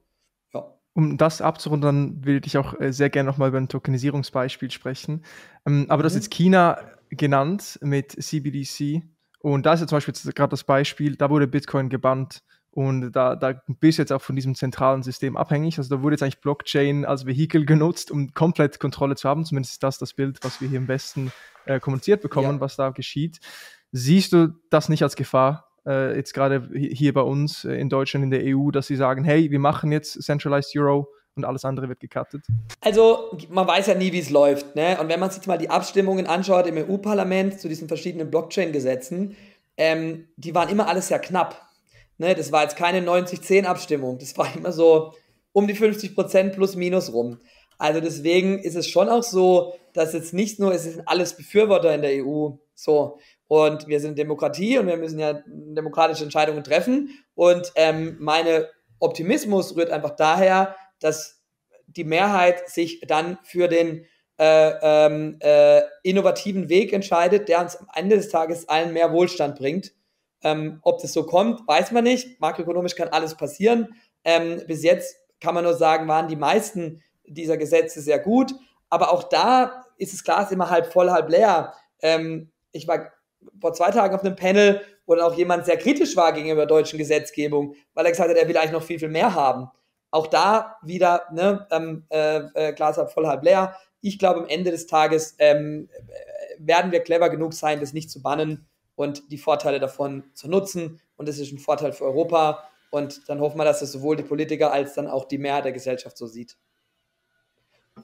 Ja. Um das abzurunden, will ich auch äh, sehr gerne nochmal über ein Tokenisierungsbeispiel sprechen. Ähm, aber mhm. das ist China genannt mit CBDC. Und da ist ja zum Beispiel gerade das Beispiel, da wurde Bitcoin gebannt und da, da bist du jetzt auch von diesem zentralen System abhängig. Also da wurde jetzt eigentlich Blockchain als Vehikel genutzt, um komplett Kontrolle zu haben. Zumindest ist das das Bild, was wir hier im Westen äh, kommuniziert bekommen, ja. was da geschieht. Siehst du das nicht als Gefahr, äh, jetzt gerade hier bei uns äh, in Deutschland, in der EU, dass sie sagen, hey, wir machen jetzt Centralized Euro und alles andere wird gecuttet? Also man weiß ja nie, wie es läuft. Ne? Und wenn man sich mal die Abstimmungen anschaut im EU-Parlament zu diesen verschiedenen Blockchain-Gesetzen, ähm, die waren immer alles sehr knapp. Ne, das war jetzt keine 90-10-Abstimmung. Das war immer so um die 50 Prozent plus minus rum. Also deswegen ist es schon auch so, dass jetzt nicht nur, es sind alles Befürworter in der EU, so. Und wir sind Demokratie und wir müssen ja demokratische Entscheidungen treffen. Und ähm, meine Optimismus rührt einfach daher, dass die Mehrheit sich dann für den äh, ähm, äh, innovativen Weg entscheidet, der uns am Ende des Tages allen mehr Wohlstand bringt. Ähm, ob das so kommt, weiß man nicht. Makroökonomisch kann alles passieren. Ähm, bis jetzt kann man nur sagen, waren die meisten dieser Gesetze sehr gut. Aber auch da ist das Glas immer halb voll, halb leer. Ähm, ich war vor zwei Tagen auf einem Panel, wo dann auch jemand sehr kritisch war gegenüber der deutschen Gesetzgebung, weil er gesagt hat, er will eigentlich noch viel, viel mehr haben. Auch da wieder ne, ähm, äh, äh, Glas halb voll, halb leer. Ich glaube, am Ende des Tages ähm, werden wir clever genug sein, das nicht zu bannen und die Vorteile davon zu nutzen. Und das ist ein Vorteil für Europa. Und dann hoffen wir, dass das sowohl die Politiker als dann auch die Mehrheit der Gesellschaft so sieht.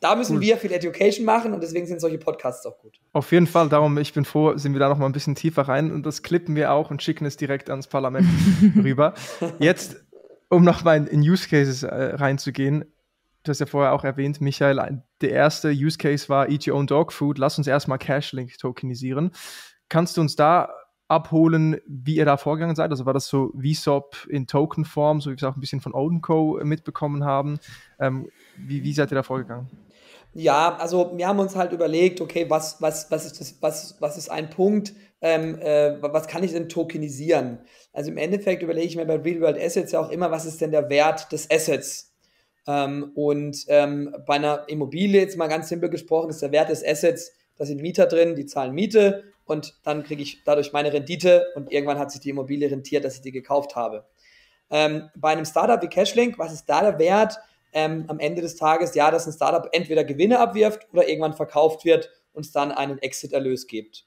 Da müssen cool. wir viel Education machen und deswegen sind solche Podcasts auch gut. Auf jeden Fall, darum, ich bin froh, sind wir da noch mal ein bisschen tiefer rein und das klippen wir auch und schicken es direkt ans Parlament rüber. Jetzt, um noch mal in Use Cases äh, reinzugehen, du hast ja vorher auch erwähnt, Michael, der erste Use Case war Eat Your Own Dog Food. Lass uns erstmal Cashlink tokenisieren. Kannst du uns da abholen, wie ihr da vorgegangen seid? Also war das so VSOP in Tokenform, so wie wir es auch ein bisschen von Odenco mitbekommen haben? Ähm, wie, wie seid ihr da vorgegangen? Ja, also wir haben uns halt überlegt, okay, was, was, was, ist, das, was, was ist ein Punkt, ähm, äh, was kann ich denn tokenisieren? Also im Endeffekt überlege ich mir bei Real World Assets ja auch immer, was ist denn der Wert des Assets? Ähm, und ähm, bei einer Immobilie, jetzt mal ganz simpel gesprochen, ist der Wert des Assets, da sind Mieter drin, die zahlen Miete und dann kriege ich dadurch meine Rendite und irgendwann hat sich die Immobilie rentiert, dass ich die gekauft habe. Ähm, bei einem Startup wie Cashlink, was ist da der Wert? ähm, am Ende des Tages, ja, dass ein Startup entweder Gewinne abwirft oder irgendwann verkauft wird und es dann einen Exit-Erlös gibt.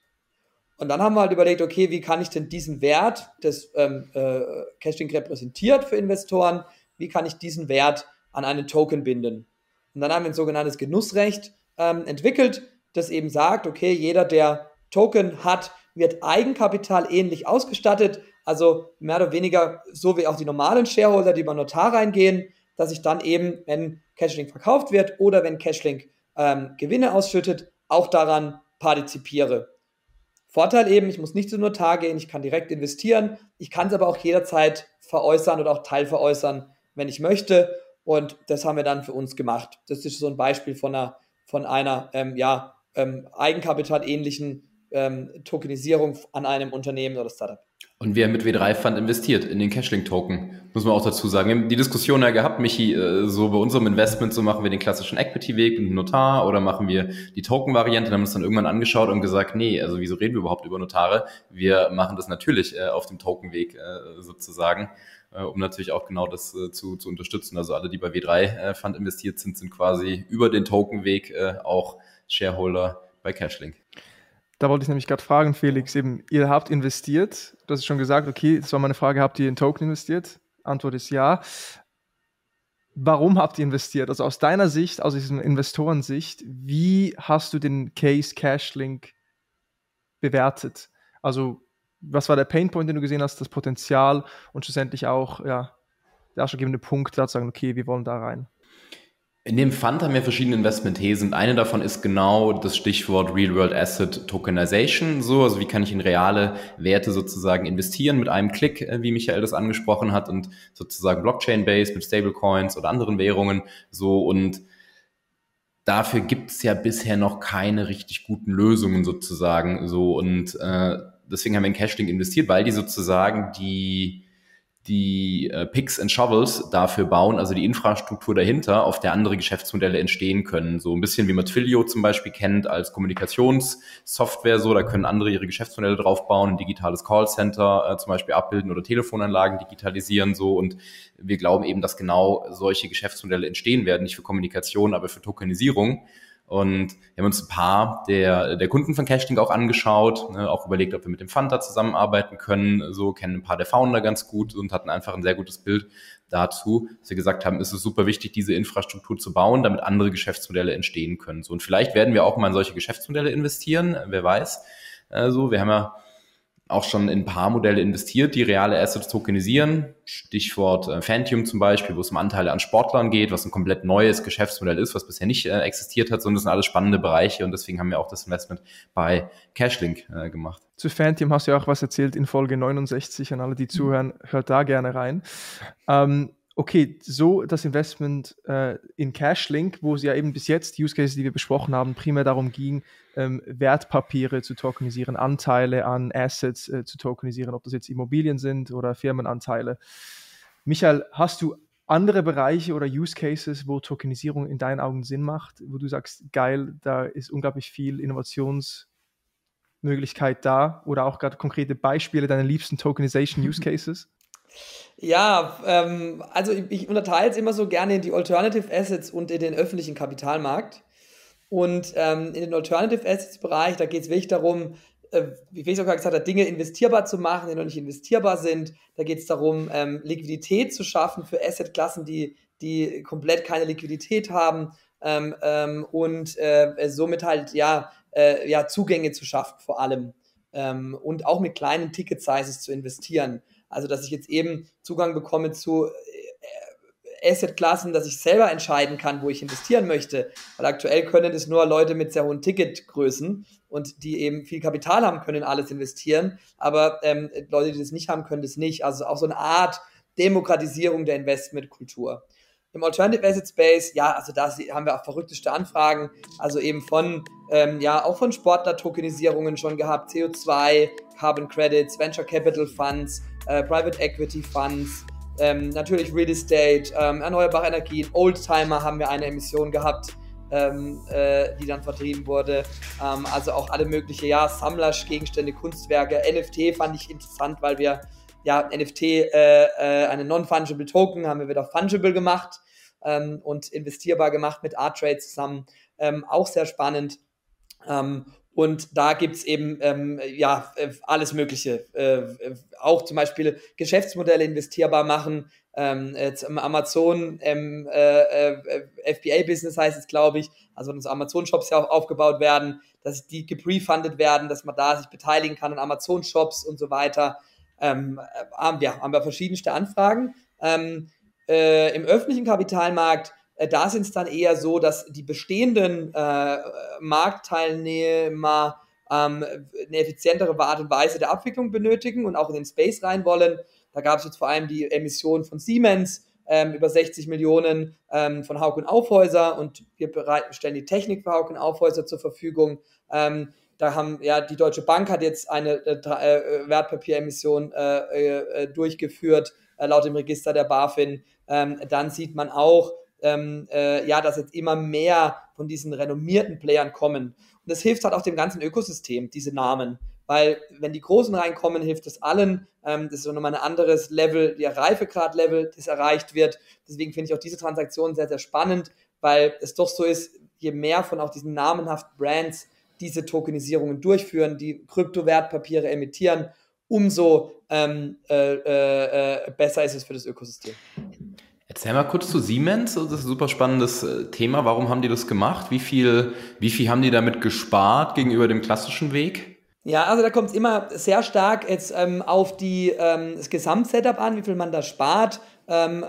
Und dann haben wir halt überlegt, okay, wie kann ich denn diesen Wert, das ähm, äh, Cashlink repräsentiert für Investoren, wie kann ich diesen Wert an einen Token binden? Und dann haben wir ein sogenanntes Genussrecht ähm, entwickelt, das eben sagt, okay, jeder, der Token hat, wird Eigenkapital ähnlich ausgestattet, also mehr oder weniger so wie auch die normalen Shareholder, die über Notar reingehen, dass ich dann eben, wenn Cashlink verkauft wird oder wenn Cashlink ähm, Gewinne ausschüttet, auch daran partizipiere. Vorteil eben, ich muss nicht zu Notar gehen, ich kann direkt investieren, ich kann es aber auch jederzeit veräußern oder auch teilveräußern, wenn ich möchte. Und das haben wir dann für uns gemacht. Das ist so ein Beispiel von einer, von einer ähm, ja, ähm, Eigenkapitalähnlichen ähm, Tokenisierung an einem Unternehmen oder Startup. Und haben mit W3 Fund investiert in den Cashlink-Token, muss man auch dazu sagen. Wir haben die Diskussion ja gehabt, Michi, äh, so bei unserem Investment, so machen wir den klassischen Equity-Weg mit Notar oder machen wir die Token-Variante. Haben uns dann irgendwann angeschaut und gesagt, nee, also wieso reden wir überhaupt über Notare? Wir machen das natürlich äh, auf dem Token-Weg äh, sozusagen, um natürlich auch genau das zu, zu unterstützen. Also alle, die bei W3 Fund investiert sind, sind quasi über den Token-Weg auch Shareholder bei Cashlink. Da wollte ich nämlich gerade fragen, Felix, eben, ihr habt investiert. Du hast schon gesagt, okay, das war meine Frage, habt ihr in Token investiert? Antwort ist ja. Warum habt ihr investiert? Also aus deiner Sicht, aus diesem Investorensicht, wie hast du den Case Cashlink bewertet? Also, was war der Painpoint, den du gesehen hast, das Potenzial und schlussendlich auch, ja, der ausschlaggebende Punkt, da zu sagen, okay, wir wollen da rein? In dem Fund haben wir verschiedene Investmentthesen. Eine davon ist genau das Stichwort Real World Asset Tokenization. So, also wie kann ich in reale Werte sozusagen investieren mit einem Klick, äh, wie Michael das angesprochen hat, und sozusagen Blockchain-based mit Stablecoins oder anderen Währungen. So und dafür gibt es ja bisher noch keine richtig guten Lösungen sozusagen. So und äh, deswegen haben wir in Cashlink investiert, weil die sozusagen die die äh, Picks and Shovels dafür bauen, also die Infrastruktur dahinter, auf der andere Geschäftsmodelle entstehen können. So ein bisschen wie man Twilio zum Beispiel kennt als Kommunikationssoftware, so da können andere ihre Geschäftsmodelle draufbauen, ein digitales Callcenter äh, zum Beispiel abbilden oder Telefonanlagen digitalisieren so und wir glauben eben, dass genau solche Geschäftsmodelle entstehen werden, nicht für Kommunikation, aber für Tokenisierung. Und wir haben uns ein paar der, der Kunden von Cashlink auch angeschaut, ne, auch überlegt, ob wir mit dem Funda zusammenarbeiten können. So kennen ein paar der Founder ganz gut und hatten einfach ein sehr gutes Bild dazu, dass wir gesagt haben, ist es super wichtig, diese Infrastruktur zu bauen, damit andere Geschäftsmodelle entstehen können. So, und vielleicht werden wir auch mal in solche Geschäftsmodelle investieren, wer weiß. Also, wir haben ja auch schon in ein paar Modelle investiert, die reale Assets tokenisieren. Stichwort äh, Phantom zum Beispiel, wo es um Anteile an Sportlern geht, was ein komplett neues Geschäftsmodell ist, was bisher nicht äh, existiert hat, sondern das sind alles spannende Bereiche und deswegen haben wir auch das Investment bei Cashlink äh, gemacht. Zu Phantom hast du ja auch was erzählt in Folge 69 an alle, die zuhören, hört da gerne rein. Ähm, okay, so das Investment äh, in Cashlink, wo es ja eben bis jetzt, die Use Cases, die wir besprochen haben, primär darum ging, ähm, Wertpapiere zu tokenisieren, Anteile an Assets äh, zu tokenisieren, ob das jetzt Immobilien sind oder Firmenanteile. Michael, hast du andere Bereiche oder Use Cases, wo Tokenisierung in deinen Augen Sinn macht, wo du sagst, geil, da ist unglaublich viel Innovationsmöglichkeit da oder auch gerade konkrete Beispiele deiner liebsten Tokenization Use Cases? Ja, ähm, also ich, ich unterteile es immer so gerne in die Alternative Assets und in den öffentlichen Kapitalmarkt. Und ähm, in den Alternative Assets Bereich, da geht es wirklich darum, äh, wie Felix auch gesagt hat, Dinge investierbar zu machen, die noch nicht investierbar sind. Da geht es darum, ähm, Liquidität zu schaffen für Assetklassen, die, die komplett keine Liquidität haben ähm, ähm und äh, somit halt ja, äh, ja Zugänge zu schaffen vor allem ähm, und auch mit kleinen Ticket-Sizes zu investieren. Also, dass ich jetzt eben Zugang bekomme zu äh, Assetklassen, dass ich selber entscheiden kann, wo ich investieren möchte. Weil aktuell können das nur Leute mit sehr hohen Ticketgrößen und die eben viel Kapital haben können, alles investieren. Aber ähm, Leute, die das nicht haben, können das nicht. Also auch so eine Art Demokratisierung der Investmentkultur. Im Alternative Asset Space, ja, also da haben wir auch verrückteste Anfragen, also eben von, ähm, ja, auch von Sportler-Tokenisierungen schon gehabt, CO2, Carbon Credits, Venture Capital Funds, äh, Private Equity Funds, ähm, natürlich Real Estate, ähm, erneuerbare Energien, Oldtimer haben wir eine Emission gehabt, ähm, äh, die dann vertrieben wurde. Ähm, also auch alle möglichen, ja, Sammlergegenstände, Kunstwerke, NFT fand ich interessant, weil wir ja NFT, äh, äh, eine Non-Fungible Token, haben wir wieder fungible gemacht ähm, und investierbar gemacht mit Artrade zusammen. Ähm, auch sehr spannend. Und da gibt es eben ähm, ja, äh, alles Mögliche. Äh, auch zum Beispiel Geschäftsmodelle investierbar machen. Ähm, Amazon ähm, äh, äh FBA-Business heißt es, glaube ich. Also unsere Amazon-Shops ja auch aufgebaut werden, dass die geprefundet werden, dass man da sich beteiligen kann an Amazon-Shops und so weiter. Ähm, äh, haben, wir, verschiedenste Anfragen. Ähm, äh, Im öffentlichen Kapitalmarkt äh, da sind es dann eher so, dass die bestehenden äh, Marktteilnehmer ähm, eine effizientere Art und Weise der Abwicklung benötigen und auch in den Space rein wollen. Da gab es jetzt vor allem die Emission von Siemens ähm, über 60 Millionen ähm, von Hauk und Aufhäuser und wir stellen die Technik für Hauk und Aufhäuser zur Verfügung. Ähm, da haben ja die Deutsche Bank hat jetzt eine äh, äh Wertpapieremission äh, äh, durchgeführt äh, laut dem Register der BaFin. Ähm, dann sieht man auch, ähm, äh, ja, dass jetzt immer mehr von diesen renommierten Playern kommen. Und das hilft halt auch dem ganzen Ökosystem, diese Namen. Weil wenn die Großen reinkommen, hilft es allen. Ähm, das ist nochmal ein anderes Level, der Reifegrad-Level, das erreicht wird. Deswegen finde ich auch diese Transaktion sehr, sehr spannend, weil es doch so ist, je mehr von auch diesen namenhaften Brands diese Tokenisierungen durchführen, die Kryptowertpapiere emittieren, umso ähm, äh, äh, besser ist es für das Ökosystem. Erzähl mal kurz zu Siemens, das ist ein super spannendes äh, Thema. Warum haben die das gemacht? Wie viel, wie viel haben die damit gespart gegenüber dem klassischen Weg? Ja, also da kommt es immer sehr stark jetzt ähm, auf die, ähm, das Gesamtsetup an, wie viel man da spart. Ähm,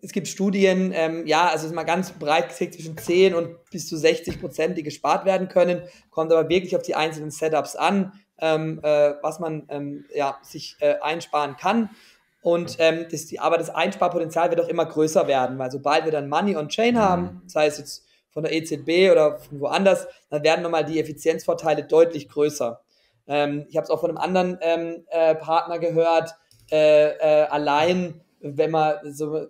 es gibt Studien, ähm, ja, also ist mal ganz breit gesagt zwischen 10 und bis zu 60 Prozent, die gespart werden können. Kommt aber wirklich auf die einzelnen Setups an, ähm, äh, was man ähm, ja, sich äh, einsparen kann. Und ähm, das, die, aber das Einsparpotenzial wird auch immer größer werden, weil sobald wir dann Money on Chain haben, mhm. sei es jetzt von der EZB oder von woanders, dann werden nochmal die Effizienzvorteile deutlich größer. Ähm, ich habe es auch von einem anderen ähm, äh, Partner gehört, äh, äh, allein wenn man so, äh,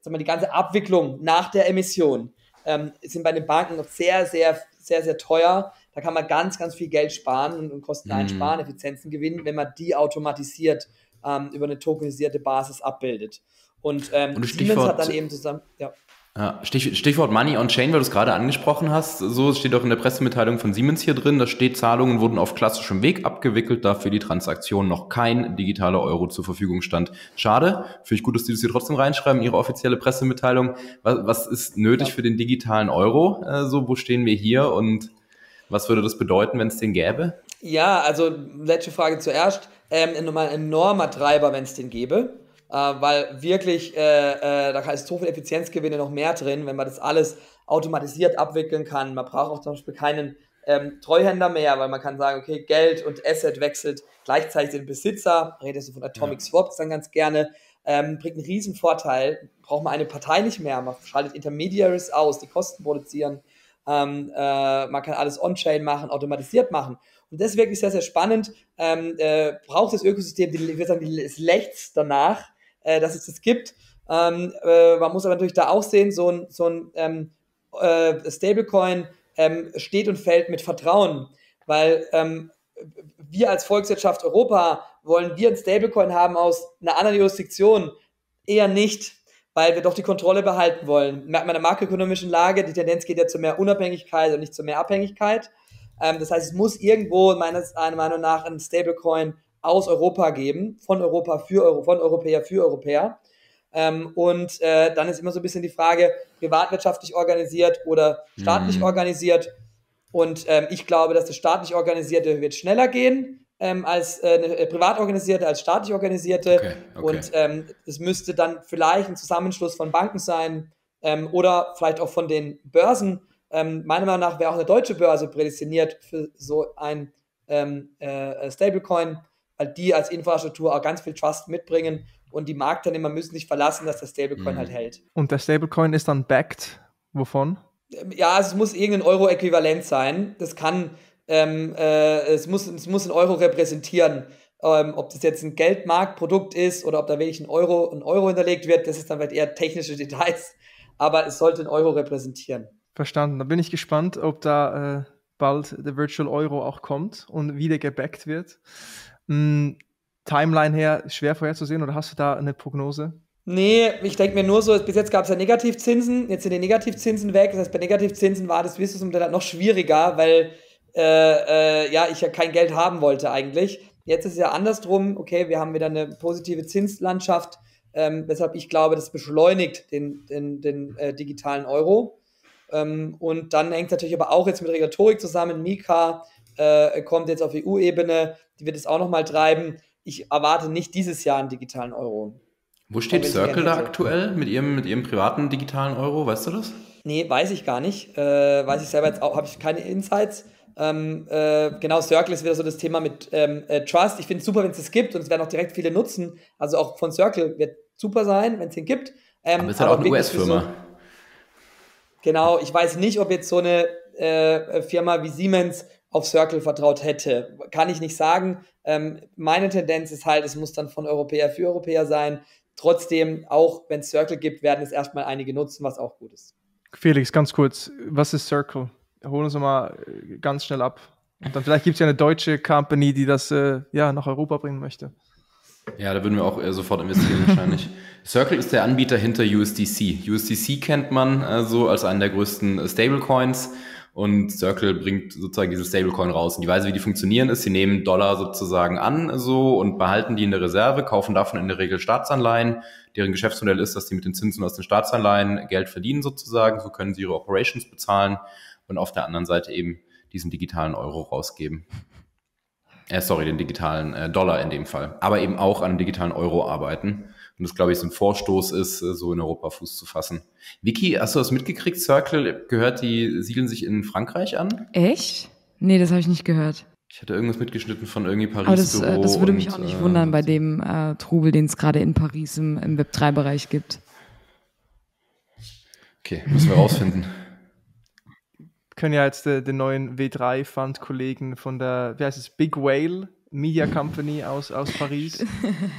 sag mal, die ganze Abwicklung nach der Emission ähm, sind bei den Banken noch sehr, sehr, sehr, sehr teuer. Da kann man ganz, ganz viel Geld sparen und, und Kosten mhm. einsparen, Effizienzen gewinnen, wenn man die automatisiert ähm, über eine tokenisierte Basis abbildet. Und, ähm, und Siemens hat dann eben zusammen, ja. Ja, Stichwort Money on Chain, weil du es gerade angesprochen hast. So steht auch in der Pressemitteilung von Siemens hier drin. Da steht, Zahlungen wurden auf klassischem Weg abgewickelt, da für die Transaktion noch kein digitaler Euro zur Verfügung stand. Schade. Finde ich gut, dass die das hier trotzdem reinschreiben, ihre offizielle Pressemitteilung. Was, was ist nötig ja. für den digitalen Euro? Äh, so, wo stehen wir hier und Was würde das bedeuten, wenn es den gäbe? Ja, also letzte Frage zuerst. Ähm, ein enormer Treiber, wenn es den gäbe. Äh, weil wirklich, äh, äh, da ist so viel Effizienzgewinne noch mehr drin, wenn man das alles automatisiert abwickeln kann. Man braucht auch zum Beispiel keinen ähm, Treuhänder mehr, weil man kann sagen, okay, Geld und Asset wechselt gleichzeitig den Besitzer. Redest du von Atomic ja. Swaps dann ganz gerne. Ähm, bringt einen riesen Vorteil. Braucht man eine Partei nicht mehr. Man schaltet Intermediaries aus, die Kosten produzieren. Ähm, äh, man kann alles on-chain machen, automatisiert machen. Und das ist wirklich sehr, sehr spannend. Ähm, äh, braucht das Ökosystem, die, ich würde sagen, das Lechts danach, äh, dass es das gibt. Ähm, äh, man muss aber natürlich da auch sehen, so ein, so ein ähm, äh, Stablecoin ähm, steht und fällt mit Vertrauen, weil ähm, wir als Volkswirtschaft Europa wollen wir ein Stablecoin haben aus einer anderen Jurisdiktion? Eher nicht, weil wir doch die Kontrolle behalten wollen. Merkt man in der makroökonomischen Lage, die Tendenz geht ja zu mehr Unabhängigkeit und nicht zu mehr Abhängigkeit. Ähm, das heißt, es muss irgendwo meines meiner Meinung nach ein Stablecoin aus Europa geben, von Europa für Euro, von Europäer für Europäer. Ähm, und äh, dann ist immer so ein bisschen die Frage, privatwirtschaftlich organisiert oder staatlich mhm. organisiert. Und ähm, ich glaube, dass das staatlich organisierte wird schneller gehen ähm, als äh, äh privat organisierte, als staatlich organisierte. Okay, okay. Und ähm, es müsste dann vielleicht ein Zusammenschluss von Banken sein ähm, oder vielleicht auch von den Börsen. Ähm, meiner Meinung nach wäre auch eine deutsche Börse prädestiniert für so ein ähm, äh, Stablecoin, weil die als Infrastruktur auch ganz viel Trust mitbringen und die Marktteilnehmer müssen sich verlassen, dass der Stablecoin mhm. halt hält. Und der Stablecoin ist dann backed wovon? Ja, also es muss irgendein Euro-Äquivalent sein. Das kann, ähm, äh, es, muss, es muss ein Euro repräsentieren. Ähm, ob das jetzt ein Geldmarktprodukt ist oder ob da wirklich ein Euro, ein Euro hinterlegt wird, das ist dann vielleicht eher technische Details. Aber es sollte ein Euro repräsentieren. Verstanden. Da bin ich gespannt, ob da äh, bald der Virtual Euro auch kommt und wieder gebackt wird. Hm, Timeline her schwer vorherzusehen oder hast du da eine Prognose? Nee, ich denke mir nur so, bis jetzt gab es ja Negativzinsen, jetzt sind die Negativzinsen weg. Das heißt, bei Negativzinsen war das Business dann noch schwieriger, weil äh, äh, ja, ich ja kein Geld haben wollte eigentlich. Jetzt ist es ja andersrum, okay, wir haben wieder eine positive Zinslandschaft, ähm, weshalb ich glaube, das beschleunigt den, den, den äh, digitalen Euro. Ähm, und dann hängt es natürlich aber auch jetzt mit Regulatorik zusammen. Mika äh, kommt jetzt auf EU-Ebene, die wird es auch nochmal treiben ich erwarte nicht dieses Jahr einen digitalen Euro. Wo steht Circle da aktuell mit ihrem, mit ihrem privaten digitalen Euro? Weißt du das? Nee, weiß ich gar nicht. Äh, weiß ich selber jetzt auch, habe ich keine Insights. Ähm, äh, genau, Circle ist wieder so das Thema mit ähm, äh, Trust. Ich finde es super, wenn es das gibt und es werden auch direkt viele nutzen. Also auch von Circle wird super sein, wenn es den gibt. Ähm, aber es ist halt auch eine US-Firma. So, genau, ich weiß nicht, ob jetzt so eine äh, Firma wie Siemens auf Circle vertraut hätte. Kann ich nicht sagen. Ähm, meine Tendenz ist halt, es muss dann von Europäer für Europäer sein. Trotzdem, auch wenn es Circle gibt, werden es erstmal einige nutzen, was auch gut ist. Felix, ganz kurz, was ist Circle? Holen uns mal äh, ganz schnell ab. Und dann vielleicht gibt es ja eine deutsche Company, die das äh, ja, nach Europa bringen möchte. Ja, da würden wir auch sofort investieren wahrscheinlich. Circle ist der Anbieter hinter USDC. USDC kennt man äh, so als einen der größten äh, Stablecoins und Circle bringt sozusagen diese Stablecoin raus. Und die Weise, wie die funktionieren, ist, sie nehmen Dollar sozusagen an so und behalten die in der Reserve, kaufen davon in der Regel Staatsanleihen. Deren Geschäftsmodell ist, dass sie mit den Zinsen aus den Staatsanleihen Geld verdienen sozusagen. So können sie ihre Operations bezahlen und auf der anderen Seite eben diesen digitalen Euro rausgeben. Äh, sorry, den digitalen äh, Dollar in dem Fall. Aber eben auch an einem digitalen Euro arbeiten. Und das, glaube ich, so ein Vorstoß ist, äh, so in Europa Fuß zu fassen. Vicky, hast du das mitgekriegt? Circle gehört, die siedeln sich in Frankreich an? Echt? Nee, das habe ich nicht gehört. Ich hatte irgendwas mitgeschnitten von irgendwie Paris. Aber das, äh, das würde mich auch nicht äh, wundern bei dem äh, Trubel, den es gerade in Paris im, im Web3-Bereich gibt. Okay, müssen wir rausfinden. Wir können ja jetzt äh, den neuen W3-Fund-Kollegen von der, wie heißt es, Big Whale Media Company aus, aus Paris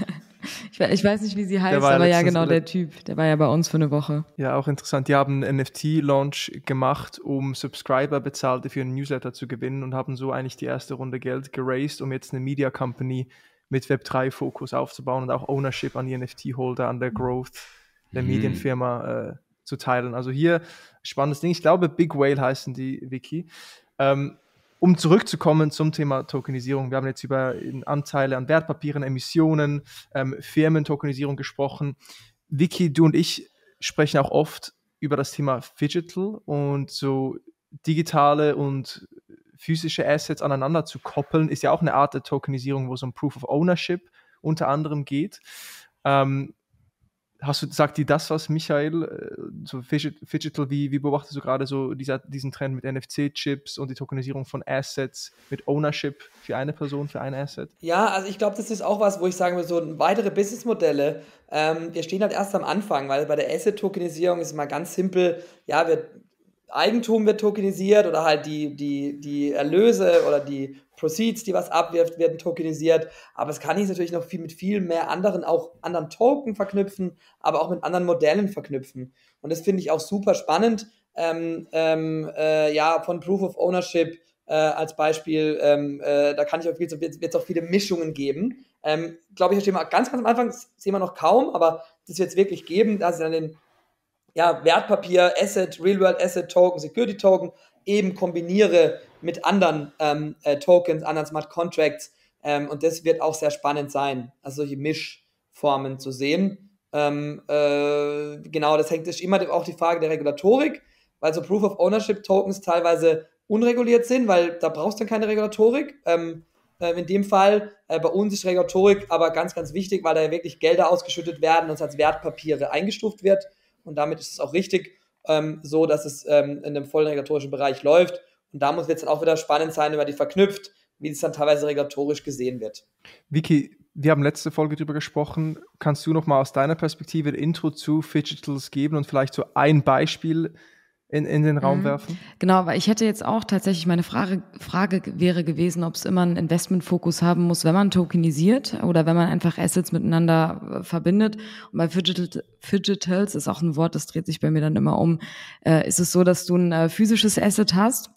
Ich, ich, weiß nicht, wie sie heißt, aber ja, genau, der Typ. Der war ja bei uns für eine Woche. Ja, auch interessant. Die haben einen NFT-Launch gemacht, um Subscriber bezahlte für einen Newsletter zu gewinnen und haben so eigentlich die erste Runde Geld geraced, um jetzt eine Media Company mit Web3-Fokus aufzubauen und auch Ownership an die NFT-Holder, an der Growth der mhm. Medienfirma äh, zu teilen. Also hier spannendes Ding. Ich glaube, Big Whale heißen die Wiki. Ähm, um zurückzukommen zum Thema Tokenisierung, wir haben jetzt über Anteile an Wertpapieren, Emissionen, ähm, Firmentokenisierung gesprochen. Vicky, du und ich sprechen auch oft über das Thema Digital und so digitale und physische Assets aneinander zu koppeln, ist ja auch eine Art der Tokenisierung, wo es um Proof of Ownership unter anderem geht. Ähm, hast du, sagt dir das was, Michael? Äh, so Digital, wie, wie beobachtest du gerade so dieser, diesen Trend mit NFC-Chips und die Tokenisierung von Assets mit Ownership für eine Person, für ein Asset? Ja, also ich glaube, das ist auch was, wo ich sagen würde, so weitere Businessmodelle, ähm, wir stehen halt erst am Anfang, weil bei der Asset-Tokenisierung ist mal ganz simpel, ja, wir Eigentum wird tokenisiert oder halt die, die, die Erlöse oder die Proceeds, die was abwirft, werden tokenisiert. Aber es kann ich natürlich noch viel mit viel mehr anderen, auch anderen Token verknüpfen, aber auch mit anderen Modellen verknüpfen. Und das finde ich auch super spannend. Ähm, ähm, äh, ja, von Proof of Ownership äh, als Beispiel, ähm, äh, da kann ich auch viel, wird es auch viele Mischungen geben. Ähm, Glaube ich, stehen wir ganz, ganz am Anfang, das sehen wir noch kaum, aber das wird es wirklich geben, dass sie dann den ja, Wertpapier, Asset, Real-World Asset Token, Security Token eben kombiniere mit anderen ähm, äh, Tokens, anderen Smart Contracts. Ähm, und das wird auch sehr spannend sein, also solche Mischformen zu sehen. Ähm, äh, genau, das hängt ist immer auch die Frage der Regulatorik, weil so Proof of Ownership Tokens teilweise unreguliert sind, weil da brauchst du dann keine Regulatorik. Ähm, äh, in dem Fall, äh, bei uns ist Regulatorik aber ganz, ganz wichtig, weil da ja wirklich Gelder ausgeschüttet werden und es als Wertpapiere eingestuft wird und damit ist es auch richtig ähm, so, dass es ähm, in dem vollen regulatorischen Bereich läuft. Und da muss jetzt auch wieder spannend sein, über die verknüpft, wie es dann teilweise regulatorisch gesehen wird. Vicky, wir haben letzte Folge darüber gesprochen. Kannst du noch mal aus deiner Perspektive ein Intro zu Fidgetals geben und vielleicht so ein Beispiel in, in den Raum mhm. werfen? Genau, weil ich hätte jetzt auch tatsächlich meine Frage, Frage wäre gewesen, ob es immer einen Investmentfokus haben muss, wenn man tokenisiert oder wenn man einfach Assets miteinander äh, verbindet. Und bei Fidget, Fidgetals ist auch ein Wort, das dreht sich bei mir dann immer um, äh, ist es so, dass du ein äh, physisches Asset hast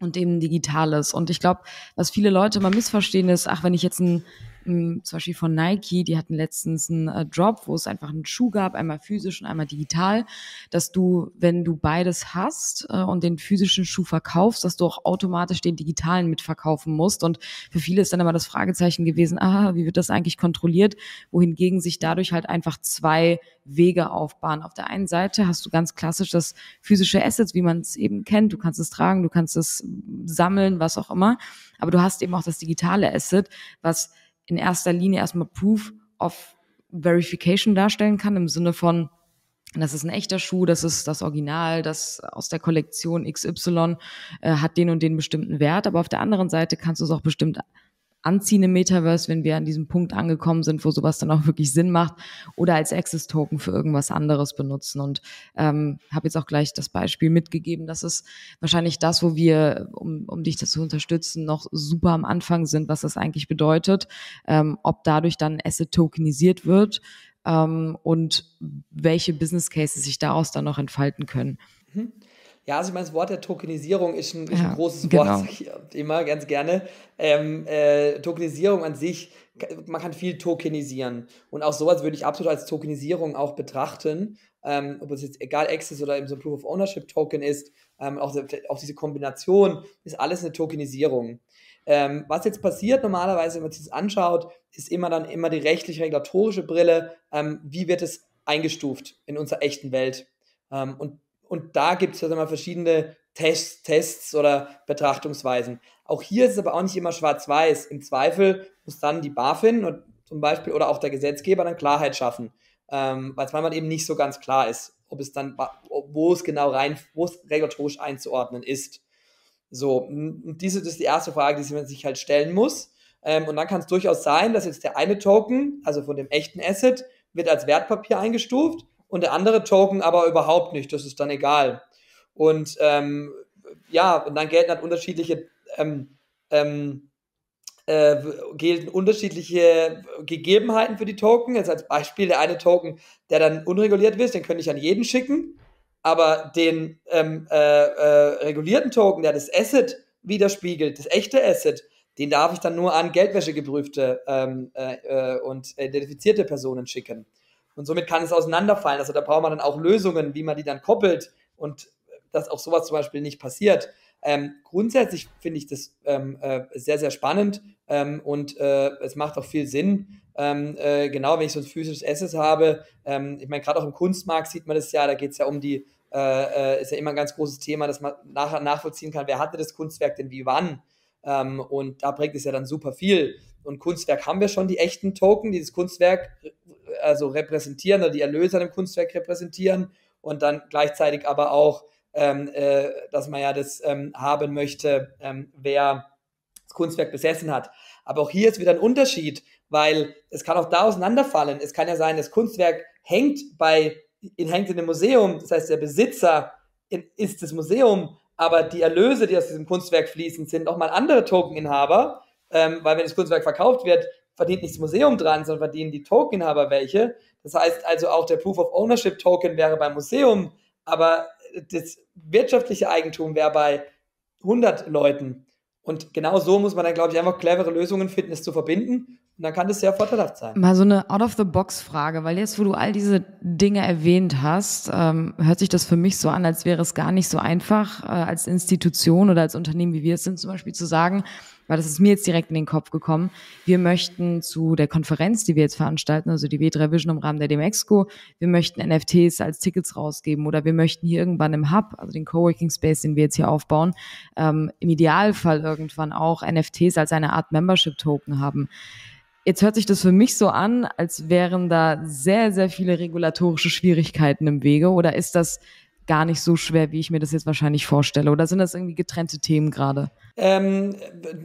und eben digitales. Und ich glaube, was viele Leute mal missverstehen ist, ach, wenn ich jetzt ein zum Beispiel von Nike, die hatten letztens einen äh, Drop, wo es einfach einen Schuh gab, einmal physisch und einmal digital, dass du, wenn du beides hast äh, und den physischen Schuh verkaufst, dass du auch automatisch den digitalen mitverkaufen musst. Und für viele ist dann immer das Fragezeichen gewesen, ah, wie wird das eigentlich kontrolliert? Wohingegen sich dadurch halt einfach zwei Wege aufbauen. Auf der einen Seite hast du ganz klassisch das physische Assets, wie man es eben kennt. Du kannst es tragen, du kannst es sammeln, was auch immer. Aber du hast eben auch das digitale Asset, was in erster Linie erstmal Proof of Verification darstellen kann, im Sinne von, das ist ein echter Schuh, das ist das Original, das aus der Kollektion XY äh, hat den und den bestimmten Wert. Aber auf der anderen Seite kannst du es auch bestimmt anziehen im Metaverse, wenn wir an diesem Punkt angekommen sind, wo sowas dann auch wirklich Sinn macht, oder als Access-Token für irgendwas anderes benutzen. Und ähm, habe jetzt auch gleich das Beispiel mitgegeben. Das ist wahrscheinlich das, wo wir, um, um dich das zu unterstützen, noch super am Anfang sind, was das eigentlich bedeutet, ähm, ob dadurch dann Asset tokenisiert wird ähm, und welche Business Cases sich daraus dann noch entfalten können. Mhm. Ja, also ich meine, das Wort der Tokenisierung ist ein, ist ein großes genau. Wort, sag ich immer ganz gerne. Ähm, äh, Tokenisierung an sich, man kann viel tokenisieren. Und auch sowas würde ich absolut als Tokenisierung auch betrachten. Ähm, ob es jetzt egal Access oder eben so ein Proof of Ownership Token ist, ähm, auch, auch, diese Kombination ist alles eine Tokenisierung. Ähm, was jetzt passiert normalerweise, wenn man sich das anschaut, ist immer dann immer die rechtlich-regulatorische Brille. Ähm, wie wird es eingestuft in unserer echten Welt? Ähm, und und da gibt es also mal verschiedene Tests, Tests oder Betrachtungsweisen. Auch hier ist es aber auch nicht immer schwarz-weiß. Im Zweifel muss dann die BaFin und zum Beispiel oder auch der Gesetzgeber dann Klarheit schaffen, ähm, weil es manchmal eben nicht so ganz klar ist, ob es dann, wo es genau rein, wo es regulatorisch einzuordnen ist. So, und diese das ist die erste Frage, die man sich halt stellen muss. Ähm, und dann kann es durchaus sein, dass jetzt der eine Token, also von dem echten Asset, wird als Wertpapier eingestuft und der andere Token aber überhaupt nicht. Das ist dann egal. Und ähm, ja, und dann gelten halt unterschiedliche ähm, ähm, äh, gelten unterschiedliche Gegebenheiten für die Token. Jetzt als Beispiel der eine Token, der dann unreguliert wird, den könnte ich an jeden schicken. Aber den ähm, äh, äh, regulierten Token, der das Asset widerspiegelt, das echte Asset, den darf ich dann nur an Geldwäschegeprüfte ähm, äh, äh, und identifizierte Personen schicken. Und somit kann es auseinanderfallen. Also da braucht man dann auch Lösungen, wie man die dann koppelt und dass auch sowas zum Beispiel nicht passiert. Ähm, grundsätzlich finde ich das ähm, äh, sehr, sehr spannend ähm, und äh, es macht auch viel Sinn. Ähm, äh, genau, wenn ich so ein physisches Asset habe, ähm, ich meine, gerade auch im Kunstmarkt sieht man das ja, da geht es ja um die äh, äh, ist ja immer ein ganz großes Thema, dass man nachher nachvollziehen kann, wer hatte das Kunstwerk denn wie wann. Ähm, und da bringt es ja dann super viel. Und Kunstwerk haben wir schon die echten Token, die das Kunstwerk also repräsentieren oder die Erlöse an dem Kunstwerk repräsentieren und dann gleichzeitig aber auch, ähm, äh, dass man ja das ähm, haben möchte, ähm, wer das Kunstwerk besessen hat. Aber auch hier ist wieder ein Unterschied, weil es kann auch da auseinanderfallen. Es kann ja sein, das Kunstwerk hängt bei, hängt in einem Museum, das heißt, der Besitzer ist das Museum, aber die Erlöse, die aus diesem Kunstwerk fließen, sind auch mal andere Tokeninhaber, ähm, weil wenn das Kunstwerk verkauft wird, verdient nicht das Museum dran, sondern verdienen die Tokeninhaber welche. Das heißt also auch der Proof of Ownership Token wäre beim Museum, aber das wirtschaftliche Eigentum wäre bei 100 Leuten. Und genau so muss man dann, glaube ich, einfach clevere Lösungen finden, es zu verbinden. Und dann kann das sehr vorteilhaft sein. Mal so eine Out-of-the-Box-Frage, weil jetzt, wo du all diese Dinge erwähnt hast, ähm, hört sich das für mich so an, als wäre es gar nicht so einfach, äh, als Institution oder als Unternehmen, wie wir es sind, zum Beispiel zu sagen, weil das ist mir jetzt direkt in den Kopf gekommen. Wir möchten zu der Konferenz, die wir jetzt veranstalten, also die W3 Vision im Rahmen der Demexco, wir möchten NFTs als Tickets rausgeben oder wir möchten hier irgendwann im Hub, also den Coworking Space, den wir jetzt hier aufbauen, ähm, im Idealfall irgendwann auch NFTs als eine Art Membership Token haben. Jetzt hört sich das für mich so an, als wären da sehr, sehr viele regulatorische Schwierigkeiten im Wege. Oder ist das gar nicht so schwer, wie ich mir das jetzt wahrscheinlich vorstelle? Oder sind das irgendwie getrennte Themen gerade? Ähm,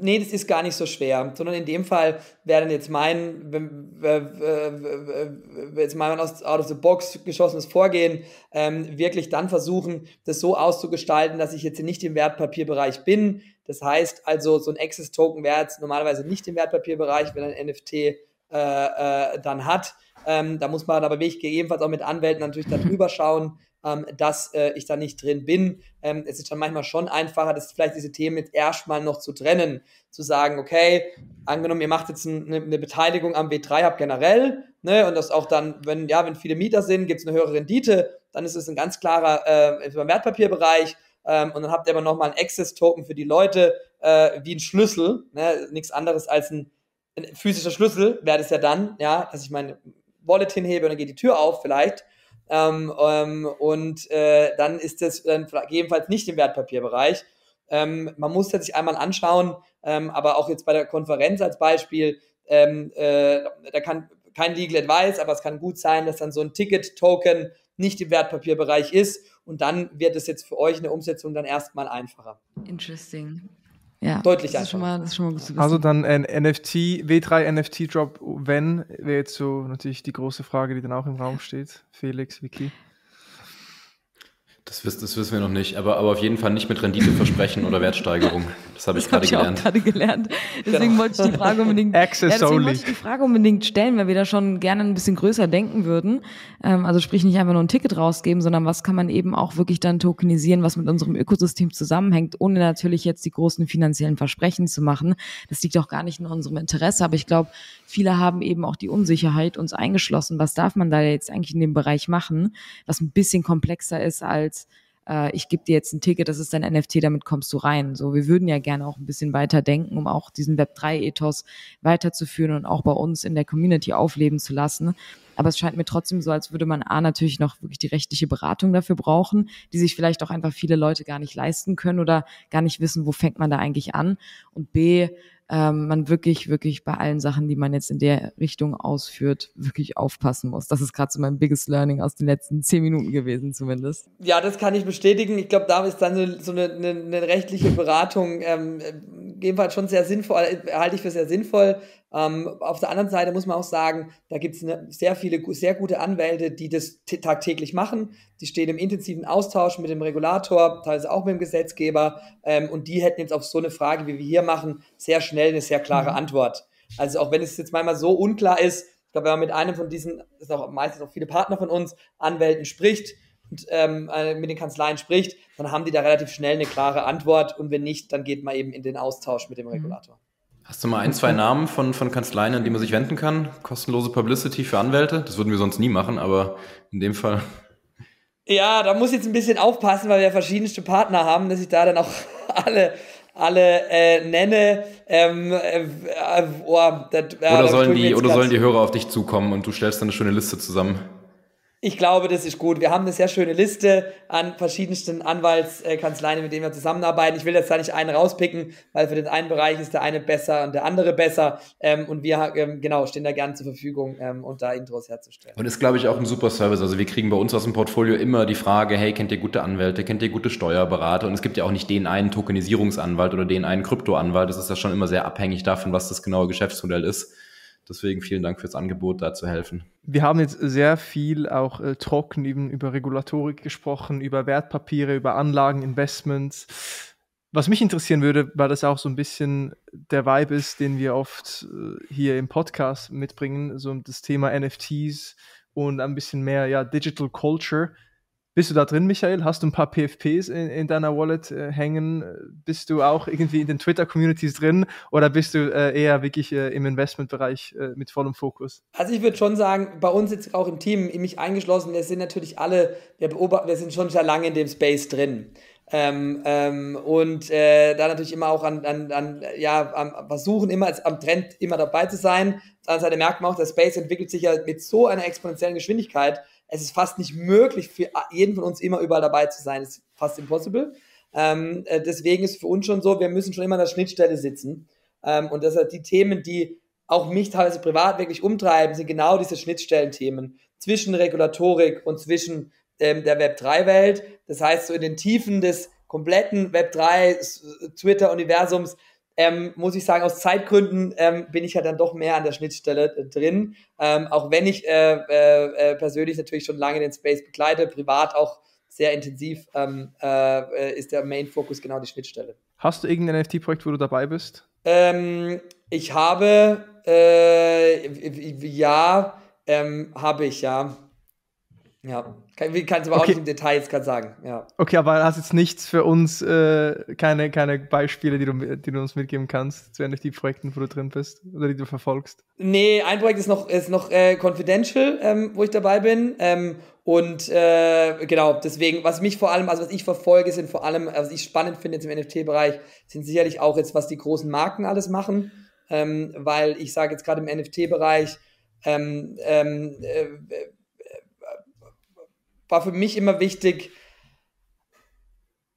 nee, das ist gar nicht so schwer, sondern in dem Fall wäre dann jetzt mein, jetzt mal aus out of the box geschossenes Vorgehen, ähm, wirklich dann versuchen, das so auszugestalten, dass ich jetzt nicht im Wertpapierbereich bin. Das heißt also, so ein Access Token wäre jetzt normalerweise nicht im Wertpapierbereich, wenn ein NFT äh, äh, dann hat. Ähm, da muss man aber wirklich gegebenenfalls auch mit Anwälten natürlich darüber schauen, ähm, dass äh, ich da nicht drin bin. Ähm, es ist dann manchmal schon einfacher, das vielleicht diese Themen jetzt erstmal noch zu trennen, zu sagen, okay, angenommen, ihr macht jetzt eine, eine Beteiligung am W3-Hub generell, ne, und das auch dann, wenn, ja, wenn viele Mieter sind, gibt es eine höhere Rendite, dann ist es ein ganz klarer äh, im Wertpapierbereich. Ähm, und dann habt ihr aber nochmal ein Access-Token für die Leute, äh, wie ein Schlüssel, ne, nichts anderes als ein, ein physischer Schlüssel wäre das ja dann, ja, dass ich meine Wallet hinhebe und dann geht die Tür auf vielleicht. Ähm, ähm, und äh, dann ist das dann gegebenenfalls nicht im Wertpapierbereich. Ähm, man muss das sich einmal anschauen, ähm, aber auch jetzt bei der Konferenz als Beispiel, ähm, äh, da kann kein Legal Advice, aber es kann gut sein, dass dann so ein Ticket-Token nicht im Wertpapierbereich ist und dann wird es jetzt für euch eine Umsetzung dann erstmal einfacher. Interesting. Ja, deutlich das ist, schon mal, das ist schon mal gut zu wissen. Also dann ein NFT, W3 NFT Drop, wenn, wäre jetzt so natürlich die große Frage, die dann auch im Raum steht. Felix, Vicky. Das, wiss, das wissen wir noch nicht, aber, aber auf jeden Fall nicht mit Renditeversprechen oder Wertsteigerung. Das habe ich gerade gelernt. gerade gelernt. Deswegen genau. wollte ich die Frage unbedingt, Access ja, deswegen wollte ich die Frage unbedingt stellen, weil wir da schon gerne ein bisschen größer denken würden. Ähm, also sprich nicht einfach nur ein Ticket rausgeben, sondern was kann man eben auch wirklich dann tokenisieren, was mit unserem Ökosystem zusammenhängt, ohne natürlich jetzt die großen finanziellen Versprechen zu machen. Das liegt auch gar nicht in unserem Interesse, aber ich glaube, viele haben eben auch die Unsicherheit uns eingeschlossen. Was darf man da jetzt eigentlich in dem Bereich machen, was ein bisschen komplexer ist als äh, ich gebe dir jetzt ein Ticket, das ist dein NFT, damit kommst du rein. So, wir würden ja gerne auch ein bisschen weiter denken, um auch diesen Web3-Ethos weiterzuführen und auch bei uns in der Community aufleben zu lassen. Aber es scheint mir trotzdem so, als würde man A natürlich noch wirklich die rechtliche Beratung dafür brauchen, die sich vielleicht auch einfach viele Leute gar nicht leisten können oder gar nicht wissen, wo fängt man da eigentlich an. Und B, ähm, man wirklich, wirklich bei allen Sachen, die man jetzt in der Richtung ausführt, wirklich aufpassen muss. Das ist gerade so mein biggest learning aus den letzten zehn Minuten gewesen, zumindest. Ja, das kann ich bestätigen. Ich glaube, da ist dann so, eine, eine, eine, rechtliche Beratung ähm, jedenfalls schon sehr sinnvoll, halte ich für sehr sinnvoll. Ähm, auf der anderen Seite muss man auch sagen, da gibt es sehr viele, sehr gute Anwälte, die das tagtäglich machen. Die stehen im intensiven Austausch mit dem Regulator, teilweise auch mit dem Gesetzgeber. Ähm, und die hätten jetzt auf so eine Frage, wie wir hier machen, sehr schnell eine sehr klare mhm. Antwort. Also auch wenn es jetzt manchmal so unklar ist, ich glaube, wenn man mit einem von diesen, das sind auch meistens auch viele Partner von uns, Anwälten spricht, und ähm, äh, mit den Kanzleien spricht, dann haben die da relativ schnell eine klare Antwort und wenn nicht, dann geht man eben in den Austausch mit dem mhm. Hast du mal ein, zwei Namen von, von Kanzleien, an die man sich wenden kann? Kostenlose Publicity für Anwälte? Das würden wir sonst nie machen, aber in dem Fall. Ja, da muss ich jetzt ein bisschen aufpassen, weil wir verschiedenste Partner haben, dass ich da dann auch alle, alle äh, nenne. Ähm, äh, oh, das, ja, oder sollen, die, oder sollen die Hörer auf dich zukommen und du stellst dann eine schöne Liste zusammen? Ich glaube, das ist gut. Wir haben eine sehr schöne Liste an verschiedensten Anwaltskanzleien, mit denen wir zusammenarbeiten. Ich will jetzt da nicht einen rauspicken, weil für den einen Bereich ist der eine besser und der andere besser. Ähm, und wir ähm, genau stehen da gerne zur Verfügung, ähm, um da Intros herzustellen. Und ist, glaube ich, auch ein super Service. Also wir kriegen bei uns aus dem Portfolio immer die Frage, hey, kennt ihr gute Anwälte, kennt ihr gute Steuerberater? Und es gibt ja auch nicht den einen Tokenisierungsanwalt oder den einen Kryptoanwalt. Das ist ja schon immer sehr abhängig davon, was das genaue Geschäftsmodell ist. Deswegen vielen Dank fürs Angebot, da zu helfen. Wir haben jetzt sehr viel auch äh, trocken eben über Regulatorik gesprochen, über Wertpapiere, über Anlagen, Investments. Was mich interessieren würde, weil das auch so ein bisschen der Vibe ist, den wir oft äh, hier im Podcast mitbringen, so das Thema NFTs und ein bisschen mehr ja, Digital Culture. Bist du da drin, Michael? Hast du ein paar PFPs in, in deiner Wallet äh, hängen? Bist du auch irgendwie in den Twitter-Communities drin oder bist du äh, eher wirklich äh, im Investmentbereich äh, mit vollem Fokus? Also ich würde schon sagen, bei uns jetzt auch im Team, mich eingeschlossen, wir sind natürlich alle, wir, beobachten, wir sind schon sehr lange in dem Space drin. Ähm, ähm, und äh, da natürlich immer auch an, an, an ja, am Versuchen, immer als, am Trend immer dabei zu sein. Auf der anderen Seite merkt man auch, der Space entwickelt sich ja mit so einer exponentiellen Geschwindigkeit, es ist fast nicht möglich für jeden von uns immer überall dabei zu sein. Es ist fast impossible. Ähm, äh, deswegen ist für uns schon so, wir müssen schon immer an der Schnittstelle sitzen. Ähm, und deshalb die Themen, die auch mich teilweise privat wirklich umtreiben, sind genau diese Schnittstellenthemen zwischen Regulatorik und zwischen ähm, der Web3-Welt. Das heißt, so in den Tiefen des kompletten Web3-Twitter-Universums ähm, muss ich sagen, aus Zeitgründen ähm, bin ich ja dann doch mehr an der Schnittstelle äh, drin. Ähm, auch wenn ich äh, äh, äh, persönlich natürlich schon lange den Space begleite, privat auch sehr intensiv, ähm, äh, äh, ist der Main-Fokus genau die Schnittstelle. Hast du irgendein NFT-Projekt, wo du dabei bist? Ähm, ich habe, ja, ähm, habe ich, ja. Ja, kann, kannst du aber okay. auch nicht im Detail jetzt gerade sagen. Ja. Okay, aber hast jetzt nichts für uns, äh, keine, keine Beispiele, die du, die du uns mitgeben kannst zu NFT-Projekten, wo du drin bist oder die du verfolgst? Nee, ein Projekt ist noch, ist noch äh, confidential, ähm, wo ich dabei bin. Ähm, und äh, genau, deswegen, was mich vor allem, also was ich verfolge, sind vor allem, was ich spannend finde jetzt im NFT-Bereich, sind sicherlich auch jetzt, was die großen Marken alles machen. Ähm, weil ich sage jetzt gerade im NFT-Bereich, ähm, ähm, äh, war für mich immer wichtig,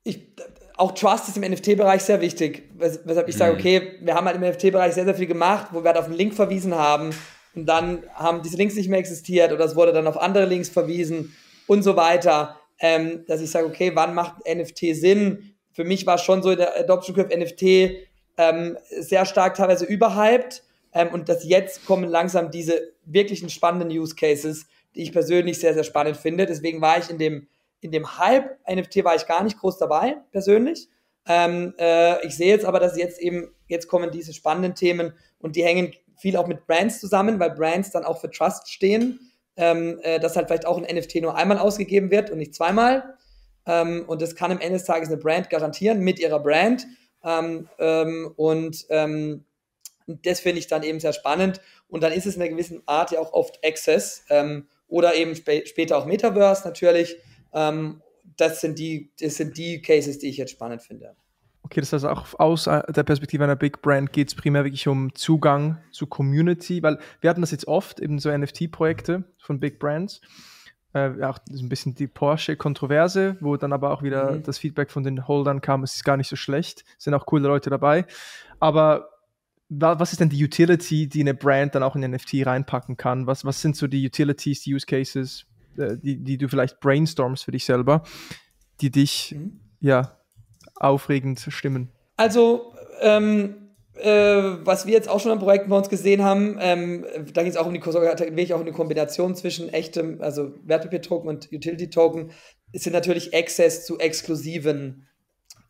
ich, auch Trust ist im NFT-Bereich sehr wichtig, weshalb ich mhm. sage, okay, wir haben halt im NFT-Bereich sehr, sehr viel gemacht, wo wir halt auf einen Link verwiesen haben und dann haben diese Links nicht mehr existiert oder es wurde dann auf andere Links verwiesen und so weiter, ähm, dass ich sage, okay, wann macht NFT Sinn? Für mich war schon so der Adoption Curve NFT ähm, sehr stark teilweise überhyped ähm, und dass jetzt kommen langsam diese wirklichen spannenden Use Cases, die ich persönlich sehr, sehr spannend finde. Deswegen war ich in dem, in dem Hype NFT war ich gar nicht groß dabei, persönlich. Ähm, äh, ich sehe jetzt aber, dass jetzt eben, jetzt kommen diese spannenden Themen und die hängen viel auch mit Brands zusammen, weil Brands dann auch für Trust stehen, ähm, äh, dass halt vielleicht auch ein NFT nur einmal ausgegeben wird und nicht zweimal. Ähm, und das kann am Ende des Tages eine Brand garantieren mit ihrer Brand. Ähm, ähm, und ähm, das finde ich dann eben sehr spannend. Und dann ist es in einer gewissen Art ja auch oft Access. Ähm, oder eben sp später auch Metaverse natürlich. Ähm, das, sind die, das sind die Cases, die ich jetzt spannend finde. Okay, das heißt auch aus der Perspektive einer Big Brand geht es primär wirklich um Zugang zu Community, weil wir hatten das jetzt oft, eben so NFT-Projekte von Big Brands. Äh, auch ein bisschen die Porsche-Kontroverse, wo dann aber auch wieder mhm. das Feedback von den Holdern kam, es ist gar nicht so schlecht, sind auch coole Leute dabei. Aber was ist denn die Utility, die eine Brand dann auch in NFT reinpacken kann? Was, was sind so die Utilities, die Use Cases, äh, die, die du vielleicht brainstormst für dich selber, die dich mhm. ja aufregend stimmen? Also, ähm, äh, was wir jetzt auch schon an Projekten bei uns gesehen haben, ähm, da geht es auch um die wirklich auch um die Kombination zwischen echtem, also Wertpapier-Token und Utility-Token, sind natürlich Access zu exklusiven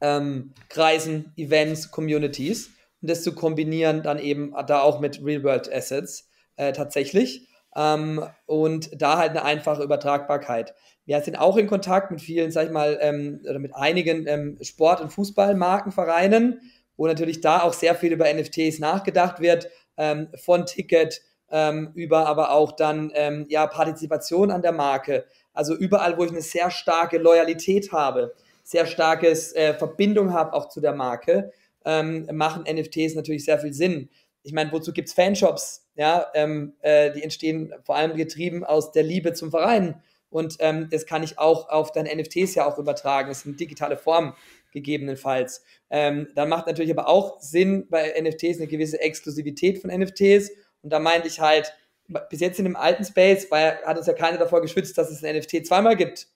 ähm, Kreisen, Events, Communities und das zu kombinieren dann eben da auch mit Real-World-Assets äh, tatsächlich ähm, und da halt eine einfache Übertragbarkeit. Wir sind auch in Kontakt mit vielen, sag ich mal, ähm, oder mit einigen ähm, Sport- und Fußballmarkenvereinen, wo natürlich da auch sehr viel über NFTs nachgedacht wird, ähm, von Ticket ähm, über aber auch dann ähm, ja Partizipation an der Marke. Also überall, wo ich eine sehr starke Loyalität habe, sehr starkes äh, Verbindung habe auch zu der Marke, ähm, machen NFTs natürlich sehr viel Sinn. Ich meine, wozu gibt es Fanshops? Ja, ähm, äh, die entstehen vor allem getrieben aus der Liebe zum Verein. und ähm, das kann ich auch auf deine NFTs ja auch übertragen. Das sind digitale Formen gegebenenfalls. Ähm, dann macht natürlich aber auch Sinn bei NFTs eine gewisse Exklusivität von NFTs. Und da meinte ich halt, bis jetzt in dem alten Space weil, hat uns ja keiner davor geschützt, dass es ein NFT zweimal gibt.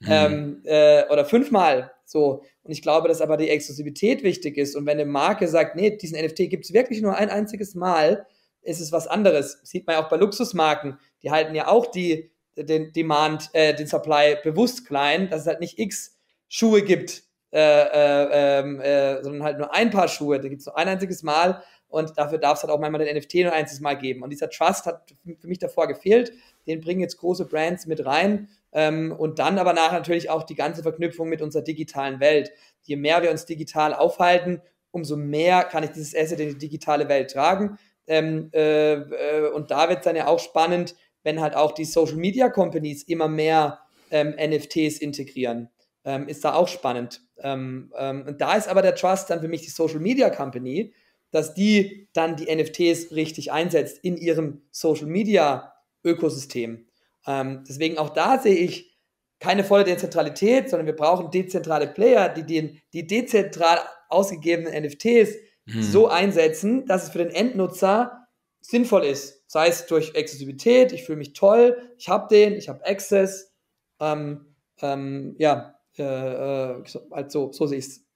Mhm. Ähm, äh, oder fünfmal. So. Und ich glaube, dass aber die Exklusivität wichtig ist. Und wenn eine Marke sagt, nee, diesen NFT gibt es wirklich nur ein einziges Mal, ist es was anderes. Sieht man ja auch bei Luxusmarken. Die halten ja auch die, den Demand, äh, den Supply bewusst klein, dass es halt nicht x Schuhe gibt, äh, äh, ähm, äh, sondern halt nur ein paar Schuhe. Da gibt es nur ein einziges Mal und dafür darf es halt auch manchmal den NFT nur ein einziges Mal geben. Und dieser Trust hat für mich davor gefehlt. Den bringen jetzt große Brands mit rein. Ähm, und dann aber nachher natürlich auch die ganze Verknüpfung mit unserer digitalen Welt. Je mehr wir uns digital aufhalten, umso mehr kann ich dieses Asset in die digitale Welt tragen. Ähm, äh, äh, und da wird es dann ja auch spannend, wenn halt auch die Social Media Companies immer mehr ähm, NFTs integrieren. Ähm, ist da auch spannend. Ähm, ähm, und da ist aber der Trust dann für mich die Social Media Company, dass die dann die NFTs richtig einsetzt in ihrem Social Media Ökosystem. Ähm, deswegen auch da sehe ich keine volle Dezentralität, sondern wir brauchen dezentrale Player, die den, die dezentral ausgegebenen NFTs hm. so einsetzen, dass es für den Endnutzer sinnvoll ist. Sei es durch Exklusivität, ich fühle mich toll, ich habe den, ich habe Access. Ähm, ähm, ja, äh, also so sehe ich es.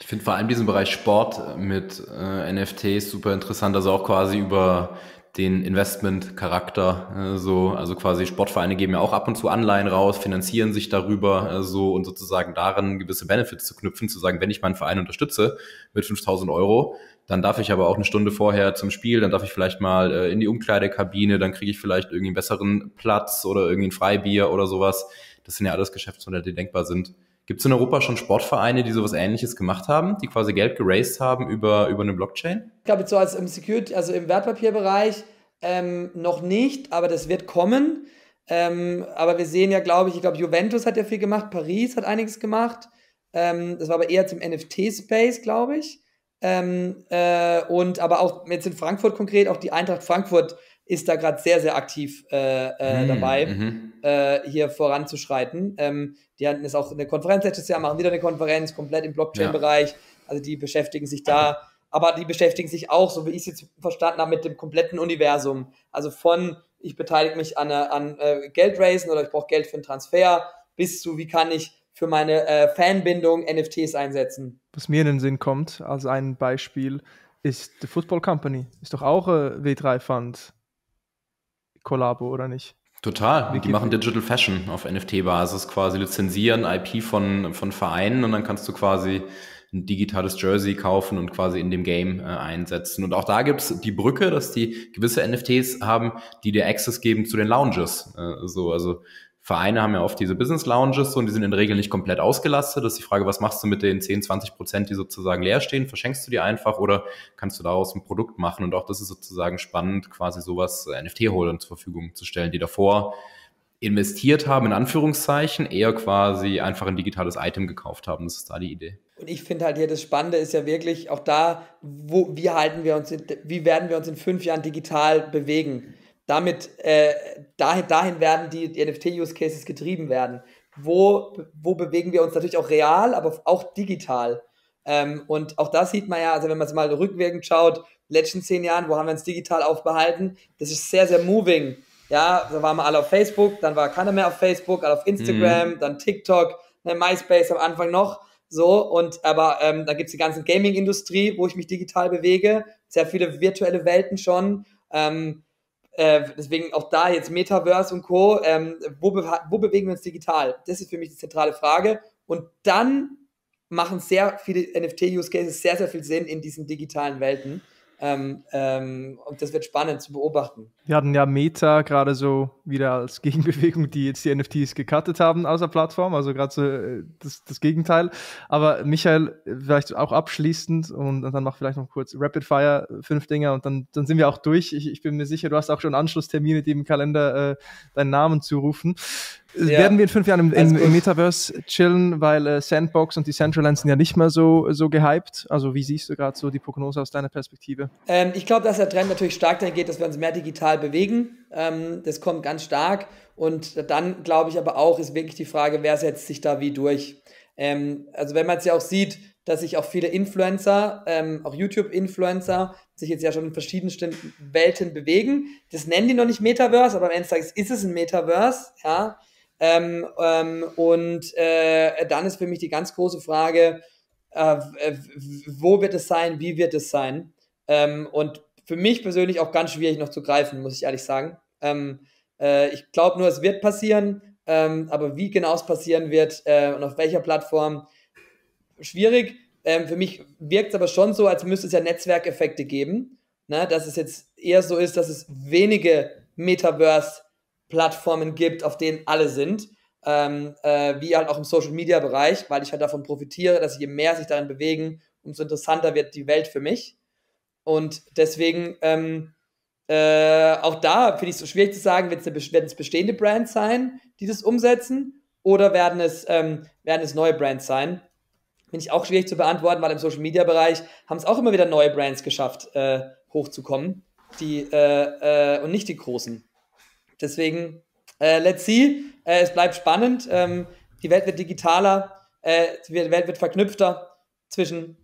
Ich finde vor allem diesen Bereich Sport mit äh, NFTs super interessant, also auch quasi über den Investment-Charakter, äh, so, also quasi Sportvereine geben ja auch ab und zu Anleihen raus, finanzieren sich darüber, äh, so und sozusagen daran gewisse Benefits zu knüpfen, zu sagen, wenn ich meinen Verein unterstütze mit 5000 Euro, dann darf ich aber auch eine Stunde vorher zum Spiel, dann darf ich vielleicht mal äh, in die Umkleidekabine, dann kriege ich vielleicht irgendwie einen besseren Platz oder irgendwie ein Freibier oder sowas. Das sind ja alles Geschäftsmodelle, die denkbar sind. Gibt es in Europa schon Sportvereine, die sowas ähnliches gemacht haben, die quasi Geld geraced haben über, über eine Blockchain? Ich glaube, so als im Security, also im Wertpapierbereich ähm, noch nicht, aber das wird kommen. Ähm, aber wir sehen ja, glaube ich, ich glaube, Juventus hat ja viel gemacht, Paris hat einiges gemacht. Ähm, das war aber eher zum NFT-Space, glaube ich. Ähm, äh, und aber auch jetzt in Frankfurt konkret, auch die Eintracht Frankfurt ist da gerade sehr, sehr aktiv äh, äh, hm, dabei, mhm. äh, hier voranzuschreiten. Ähm, die hatten jetzt auch eine Konferenz letztes Jahr, machen wieder eine Konferenz, komplett im Blockchain-Bereich. Ja. Also die beschäftigen sich da, aber die beschäftigen sich auch, so wie ich es jetzt verstanden habe, mit dem kompletten Universum. Also von, ich beteilige mich an, an äh, Geldraisen oder ich brauche Geld für einen Transfer, bis zu, wie kann ich für meine äh, Fanbindung NFTs einsetzen. Was mir in den Sinn kommt, als ein Beispiel, ist die Football Company. Ist doch auch ein W3-Fund. Kollabo, oder nicht? Total. Die machen Digital Fashion auf NFT-Basis, quasi lizenzieren IP von, von Vereinen und dann kannst du quasi ein digitales Jersey kaufen und quasi in dem Game äh, einsetzen. Und auch da gibt's die Brücke, dass die gewisse NFTs haben, die dir Access geben zu den Lounges. Äh, so, also Vereine haben ja oft diese Business Lounges und die sind in der Regel nicht komplett ausgelastet. Das ist die Frage, was machst du mit den 10, 20 Prozent, die sozusagen leer stehen? Verschenkst du die einfach oder kannst du daraus ein Produkt machen? Und auch das ist sozusagen spannend, quasi sowas äh, NFT-Holdern zur Verfügung zu stellen, die davor investiert haben, in Anführungszeichen, eher quasi einfach ein digitales Item gekauft haben. Das ist da die Idee. Und ich finde halt hier das Spannende ist ja wirklich auch da, wo, wie halten wir uns, in, wie werden wir uns in fünf Jahren digital bewegen? Damit äh, dahin, dahin werden die, die NFT-Use-Cases getrieben werden. Wo, wo bewegen wir uns natürlich auch real, aber auch digital. Ähm, und auch das sieht man ja, also wenn man es mal rückwirkend schaut, letzten zehn Jahren, wo haben wir uns digital aufbehalten? Das ist sehr, sehr moving. Ja, da waren wir alle auf Facebook, dann war keiner mehr auf Facebook, alle auf Instagram, mhm. dann TikTok, ne, MySpace am Anfang noch. So, und aber ähm, da gibt es die ganze Gaming-Industrie, wo ich mich digital bewege, sehr viele virtuelle Welten schon. Ähm, äh, deswegen auch da jetzt Metaverse und Co. Ähm, wo, be wo bewegen wir uns digital? Das ist für mich die zentrale Frage. Und dann machen sehr viele NFT-Use-Cases sehr, sehr viel Sinn in diesen digitalen Welten. Ähm, ähm, und das wird spannend zu beobachten. Wir hatten ja Meta gerade so wieder als Gegenbewegung, die jetzt die NFTs gecuttet haben aus der Plattform, also gerade so äh, das, das, Gegenteil. Aber Michael, vielleicht auch abschließend und, dann mach vielleicht noch kurz Rapid Fire, fünf Dinger und dann, dann sind wir auch durch. Ich, ich bin mir sicher, du hast auch schon Anschlusstermine, die im Kalender äh, deinen Namen zurufen. Ja. Werden wir in fünf Jahren im, im, im Metaverse chillen, weil äh, Sandbox und Decentraland sind ja nicht mehr so, so gehypt. Also wie siehst du gerade so die Prognose aus deiner Perspektive? Ähm, ich glaube, dass der Trend natürlich stark dahin geht, dass wir uns mehr digital digital bewegen. Ähm, das kommt ganz stark. Und dann glaube ich aber auch, ist wirklich die Frage, wer setzt sich da wie durch. Ähm, also wenn man es ja auch sieht, dass sich auch viele Influencer, ähm, auch YouTube-Influencer, sich jetzt ja schon in verschiedensten Welten bewegen. Das nennen die noch nicht Metaverse, aber am Ende des Tages ist es ein Metaverse, ja. Ähm, ähm, und äh, dann ist für mich die ganz große Frage, äh, wo wird es sein, wie wird es sein? Ähm, und für mich persönlich auch ganz schwierig noch zu greifen, muss ich ehrlich sagen. Ähm, äh, ich glaube nur, es wird passieren, ähm, aber wie genau es passieren wird äh, und auf welcher Plattform, schwierig. Ähm, für mich wirkt es aber schon so, als müsste es ja Netzwerkeffekte geben. Ne? Dass es jetzt eher so ist, dass es wenige Metaverse-Plattformen gibt, auf denen alle sind. Ähm, äh, wie halt auch im Social-Media-Bereich, weil ich halt davon profitiere, dass je mehr sich darin bewegen, umso interessanter wird die Welt für mich. Und deswegen, ähm, äh, auch da finde ich es so schwierig zu sagen, werden es bestehende Brands sein, die das umsetzen, oder werden es, ähm, werden es neue Brands sein? Finde ich auch schwierig zu beantworten, weil im Social Media Bereich haben es auch immer wieder neue Brands geschafft, äh, hochzukommen. Die, äh, äh, und nicht die großen. Deswegen, äh, let's see. Äh, es bleibt spannend. Ähm, die Welt wird digitaler, die Welt wird verknüpfter zwischen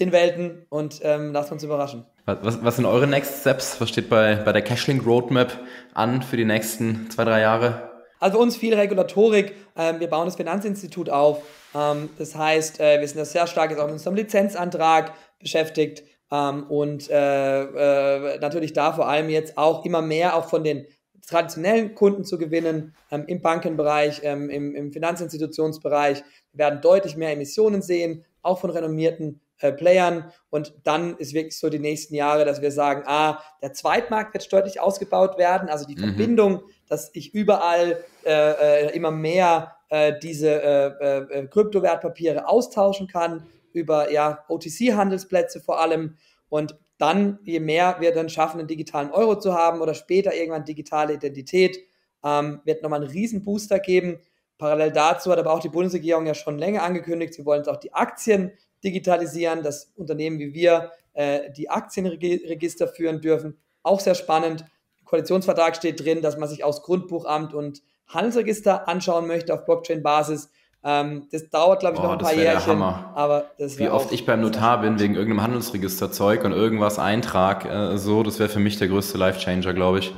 den Welten und ähm, lasst uns überraschen. Was, was sind eure Next Steps? Was steht bei, bei der Cashlink Roadmap an für die nächsten zwei, drei Jahre? Also uns viel Regulatorik. Ähm, wir bauen das Finanzinstitut auf. Ähm, das heißt, äh, wir sind da sehr stark jetzt auch mit unserem Lizenzantrag beschäftigt ähm, und äh, äh, natürlich da vor allem jetzt auch immer mehr auch von den traditionellen Kunden zu gewinnen ähm, im Bankenbereich, ähm, im, im Finanzinstitutionsbereich. Wir werden deutlich mehr Emissionen sehen, auch von renommierten äh, Playern. Und dann ist wirklich so die nächsten Jahre, dass wir sagen, ah, der Zweitmarkt wird deutlich ausgebaut werden, also die mhm. Verbindung, dass ich überall äh, äh, immer mehr äh, diese äh, äh, Kryptowertpapiere austauschen kann über ja, OTC-Handelsplätze vor allem. Und dann, je mehr wir dann schaffen, einen digitalen Euro zu haben oder später irgendwann digitale Identität, ähm, wird nochmal einen riesen Booster geben. Parallel dazu hat aber auch die Bundesregierung ja schon länger angekündigt, sie wollen jetzt auch die Aktien digitalisieren, dass Unternehmen wie wir äh, die Aktienregister führen dürfen. Auch sehr spannend. Im Koalitionsvertrag steht drin, dass man sich aus Grundbuchamt und Handelsregister anschauen möchte auf Blockchain-Basis. Ähm, das dauert, glaube ich, Boah, noch ein paar Jährchen. Aber das Wie oft ich beim Notar bin wegen irgendeinem Handelsregisterzeug und irgendwas eintrag, äh, so, das wäre für mich der größte Life-Changer, glaube ich.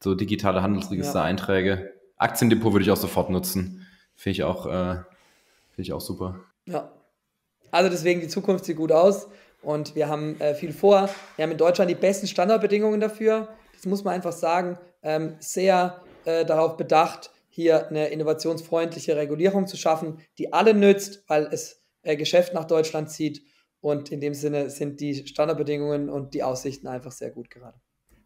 So digitale Handelsregister-Einträge. Ja. Aktiendepot würde ich auch sofort nutzen. Finde ich auch, äh, finde ich auch super. Ja, also deswegen, die Zukunft sieht gut aus und wir haben äh, viel vor. Wir haben in Deutschland die besten Standardbedingungen dafür. Das muss man einfach sagen. Ähm, sehr äh, darauf bedacht, hier eine innovationsfreundliche Regulierung zu schaffen, die alle nützt, weil es äh, Geschäft nach Deutschland zieht. Und in dem Sinne sind die Standardbedingungen und die Aussichten einfach sehr gut gerade.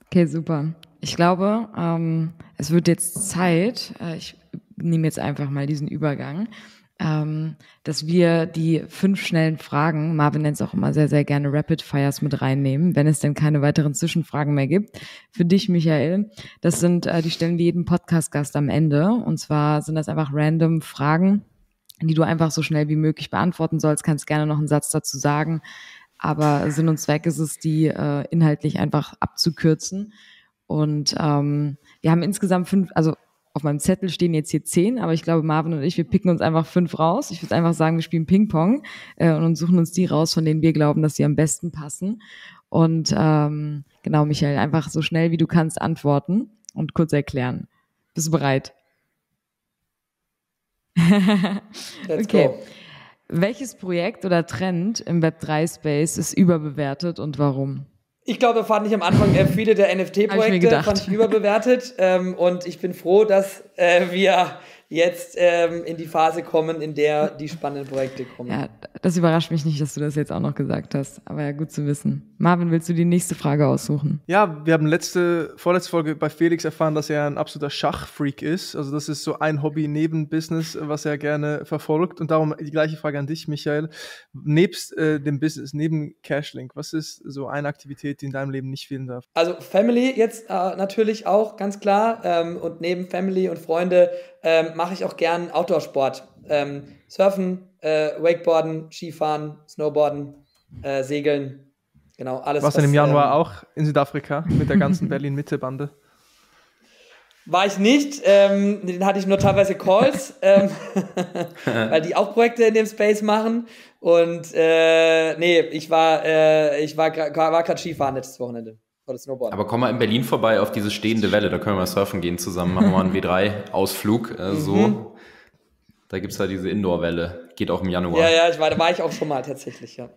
Okay, super. Ich glaube, ähm, es wird jetzt Zeit, äh, ich nehme jetzt einfach mal diesen Übergang, ähm, dass wir die fünf schnellen Fragen, Marvin nennt es auch immer sehr, sehr gerne Rapid Fires mit reinnehmen, wenn es denn keine weiteren Zwischenfragen mehr gibt. Für dich, Michael, das sind, äh, die stellen wir jedem Podcast-Gast am Ende. Und zwar sind das einfach random Fragen, die du einfach so schnell wie möglich beantworten sollst. Kannst gerne noch einen Satz dazu sagen. Aber Sinn und Zweck ist es, die äh, inhaltlich einfach abzukürzen. Und ähm, wir haben insgesamt fünf, also auf meinem Zettel stehen jetzt hier zehn, aber ich glaube, Marvin und ich, wir picken uns einfach fünf raus. Ich würde einfach sagen, wir spielen Ping-Pong äh, und suchen uns die raus, von denen wir glauben, dass sie am besten passen. Und ähm, genau, Michael, einfach so schnell wie du kannst antworten und kurz erklären. Bist du bereit? okay. Go. Welches Projekt oder Trend im Web3-Space ist überbewertet und warum? Ich glaube, fand ich am Anfang. Äh, viele der NFT-Projekte fand ich überbewertet. Ähm, und ich bin froh, dass äh, wir jetzt ähm, in die Phase kommen, in der die spannenden Projekte kommen. Ja, das überrascht mich nicht, dass du das jetzt auch noch gesagt hast. Aber ja, gut zu wissen. Marvin, willst du die nächste Frage aussuchen? Ja, wir haben letzte, vorletzte Folge bei Felix erfahren, dass er ein absoluter Schachfreak ist. Also das ist so ein Hobby neben Business, was er gerne verfolgt. Und darum die gleiche Frage an dich, Michael. Nebst äh, dem Business, neben Cashlink, was ist so eine Aktivität, die in deinem Leben nicht fehlen darf? Also Family jetzt äh, natürlich auch, ganz klar. Ähm, und neben Family und Freunde ähm, mache ich auch gern Outdoor-Sport. Ähm, Surfen, äh, Wakeboarden, Skifahren, Snowboarden, äh, Segeln. Genau, alles. Warst du im Januar ähm, auch in Südafrika mit der ganzen Berlin-Mitte-Bande? War ich nicht, ähm, den hatte ich nur teilweise Calls, ähm, weil die auch Projekte in dem Space machen. Und äh, nee, ich war, äh, ich war, war gerade Skifahren letztes Wochenende. Oder Snowboard. Aber komm mal in Berlin vorbei auf diese stehende Welle, da können wir mal surfen gehen zusammen, machen wir mal einen W3-Ausflug. Äh, so. Mhm. Da gibt es da diese Indoor-Welle. Geht auch im Januar. Ja, ja, ich war, da war ich auch schon mal tatsächlich, ja.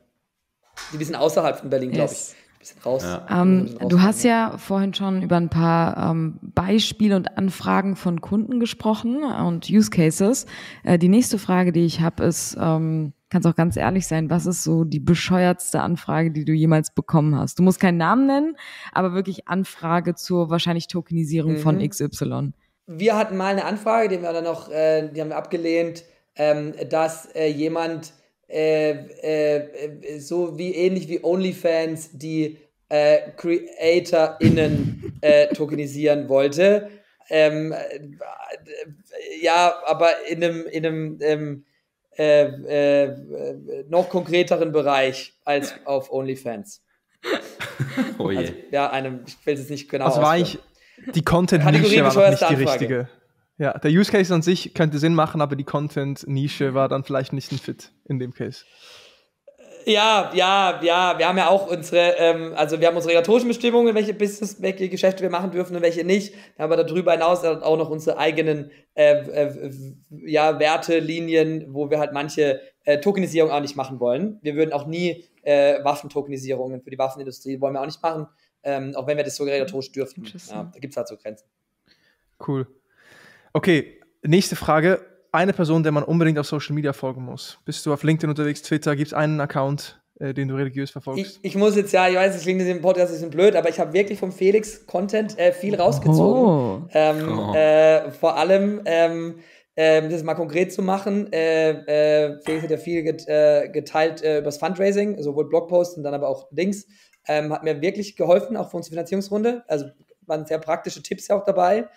Die bisschen außerhalb von Berlin, glaube ich bisschen raus. Ja. Ähm, du hast ja vorhin schon über ein paar ähm, Beispiele und Anfragen von Kunden gesprochen und Use Cases. Äh, die nächste Frage, die ich habe, ist, ähm, kannst auch ganz ehrlich sein, was ist so die bescheuertste Anfrage, die du jemals bekommen hast? Du musst keinen Namen nennen, aber wirklich Anfrage zur wahrscheinlich Tokenisierung mhm. von XY. Wir hatten mal eine Anfrage, die wir dann noch, äh, die haben wir abgelehnt, ähm, dass äh, jemand äh, äh, so wie ähnlich wie OnlyFans die äh, CreatorInnen tokenisieren wollte. Ähm, äh, ja, aber in einem, in einem ähm, äh, äh, noch konkreteren Bereich als auf OnlyFans. Oh je. Also, ja, einem, ich will es nicht genau Also war ich, die Content-Nische war noch nicht die richtige. Ja, der Use Case an sich könnte Sinn machen, aber die Content-Nische war dann vielleicht nicht ein Fit in dem Case. Ja, ja, ja, wir haben ja auch unsere, ähm, also wir haben unsere regulatorischen Bestimmungen, welche Business, welche Geschäfte wir machen dürfen und welche nicht. Aber darüber hinaus auch noch unsere eigenen äh, äh, ja, Wertelinien, wo wir halt manche äh, Tokenisierung auch nicht machen wollen. Wir würden auch nie äh, Waffentokenisierungen für die Waffenindustrie wollen wir auch nicht machen, ähm, auch wenn wir das so regulatorisch dürften. Ja, da gibt es halt so Grenzen. Cool. Okay, nächste Frage eine Person, der man unbedingt auf Social Media folgen muss? Bist du auf LinkedIn unterwegs, Twitter? Gibt es einen Account, äh, den du religiös verfolgst? Ich, ich, muss jetzt, ja, ich weiß, es klingt in dem Podcast ein bisschen blöd, aber ich habe wirklich vom Felix Content äh, viel rausgezogen. Oh. Ähm, oh. Äh, vor allem, ähm, ähm, das mal konkret zu machen, äh, äh, Felix hat ja viel get, äh, geteilt äh, übers Fundraising, sowohl Blogposts und dann aber auch Links. Ähm, hat mir wirklich geholfen, auch für unsere Finanzierungsrunde. Also waren sehr praktische Tipps ja auch dabei.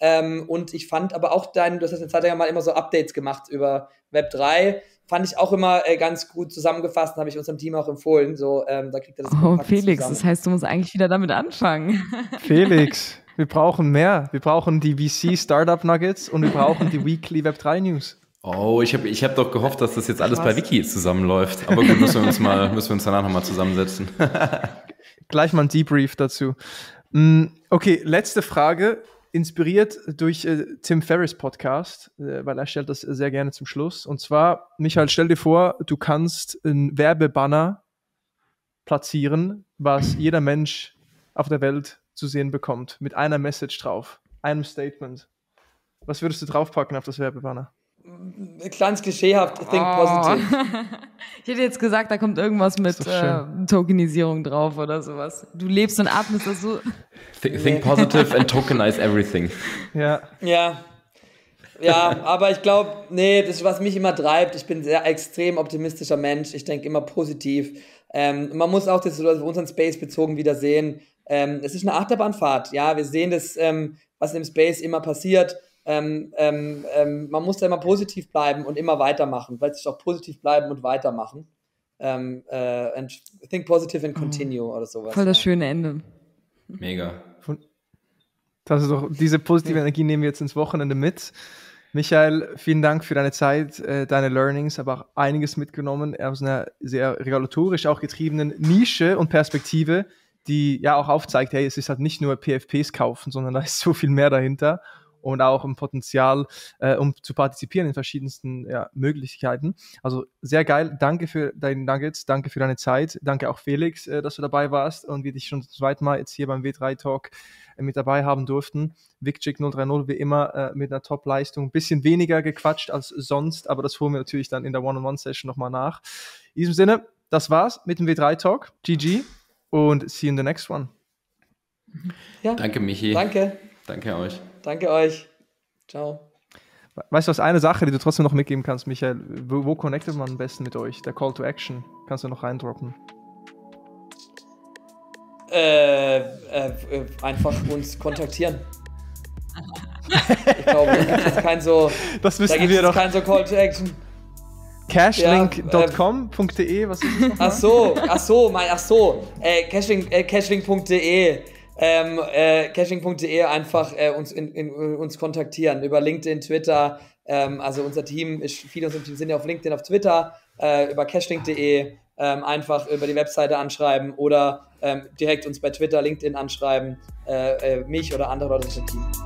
Ähm, und ich fand aber auch dein, du hast eine Zeit lang mal immer so Updates gemacht über Web 3. Fand ich auch immer äh, ganz gut zusammengefasst, habe ich unserem Team auch empfohlen. So, ähm, da kriegt er das Oh, Felix, zusammen. das heißt, du musst eigentlich wieder damit anfangen. Felix, wir brauchen mehr. Wir brauchen die VC Startup Nuggets und wir brauchen die Weekly Web 3 News. Oh, ich habe ich hab doch gehofft, dass das jetzt alles Krass. bei Wiki zusammenläuft. Aber gut, müssen wir uns, mal, müssen wir uns danach nochmal zusammensetzen. Gleich mal ein Debrief dazu. Mm, okay, letzte Frage inspiriert durch äh, Tim Ferriss Podcast, äh, weil er stellt das sehr gerne zum Schluss. Und zwar, Michael, stell dir vor, du kannst ein Werbebanner platzieren, was jeder Mensch auf der Welt zu sehen bekommt, mit einer Message drauf, einem Statement. Was würdest du draufpacken auf das Werbebanner? Kleines klischeehaft, think oh. positive. ich hätte jetzt gesagt, da kommt irgendwas mit äh, Tokenisierung drauf oder sowas. Du lebst und atmest das so. Think, think positive and tokenize everything. Ja. Ja. Ja, aber ich glaube, nee, das ist, was mich immer treibt. Ich bin ein sehr extrem optimistischer Mensch. Ich denke immer positiv. Ähm, man muss auch das auf unseren Space bezogen wieder sehen. Ähm, es ist eine Achterbahnfahrt. Ja, wir sehen das, ähm, was im Space immer passiert ähm, ähm, ähm, man muss da immer positiv bleiben und immer weitermachen, weil sich auch positiv bleiben und weitermachen. Ähm, äh, and think positive and continue mhm. oder sowas. Voll das ja. schöne Ende. Mega. Das ist doch, diese positive Energie nehmen wir jetzt ins Wochenende mit. Michael, vielen Dank für deine Zeit, äh, deine Learnings, aber auch einiges mitgenommen aus einer sehr regulatorisch auch getriebenen Nische und Perspektive, die ja auch aufzeigt, hey, es ist halt nicht nur PFPs kaufen, sondern da ist so viel mehr dahinter und auch ein Potenzial, äh, um zu partizipieren in verschiedensten ja, Möglichkeiten. Also sehr geil. Danke für deine Nuggets, danke für deine Zeit. Danke auch Felix, äh, dass du dabei warst und wir dich schon zum zweiten Mal jetzt hier beim W3 Talk äh, mit dabei haben durften. Vicchick 030 wie immer äh, mit einer Top-Leistung. Ein bisschen weniger gequatscht als sonst, aber das holen wir natürlich dann in der One-on-One-Session nochmal nach. In diesem Sinne, das war's mit dem W3 Talk. GG und see you in the next one. Ja, danke, Michi. Danke. Danke euch. Danke euch. Ciao. Weißt du, was eine Sache, die du trotzdem noch mitgeben kannst, Michael? Wo, wo connectet man am besten mit euch? Der Call to Action. Kannst du noch reindroppen? Äh, äh, einfach uns kontaktieren. ich glaube, da gibt es kein so. Das wissen wir doch. kein so Call to Action. Cashlink.com.de, ja, was ist das? Ach so, ach so, mein, ach so, äh, cashlink, äh, cashlink.de. Ähm, äh, caching.de einfach äh, uns, in, in, uns kontaktieren über LinkedIn, Twitter. Ähm, also unser Team, ist, viele unserer Team sind ja auf LinkedIn, auf Twitter, äh, über cashlink.de ähm, einfach über die Webseite anschreiben oder ähm, direkt uns bei Twitter, LinkedIn anschreiben, äh, äh, mich oder andere Leute aus dem Team.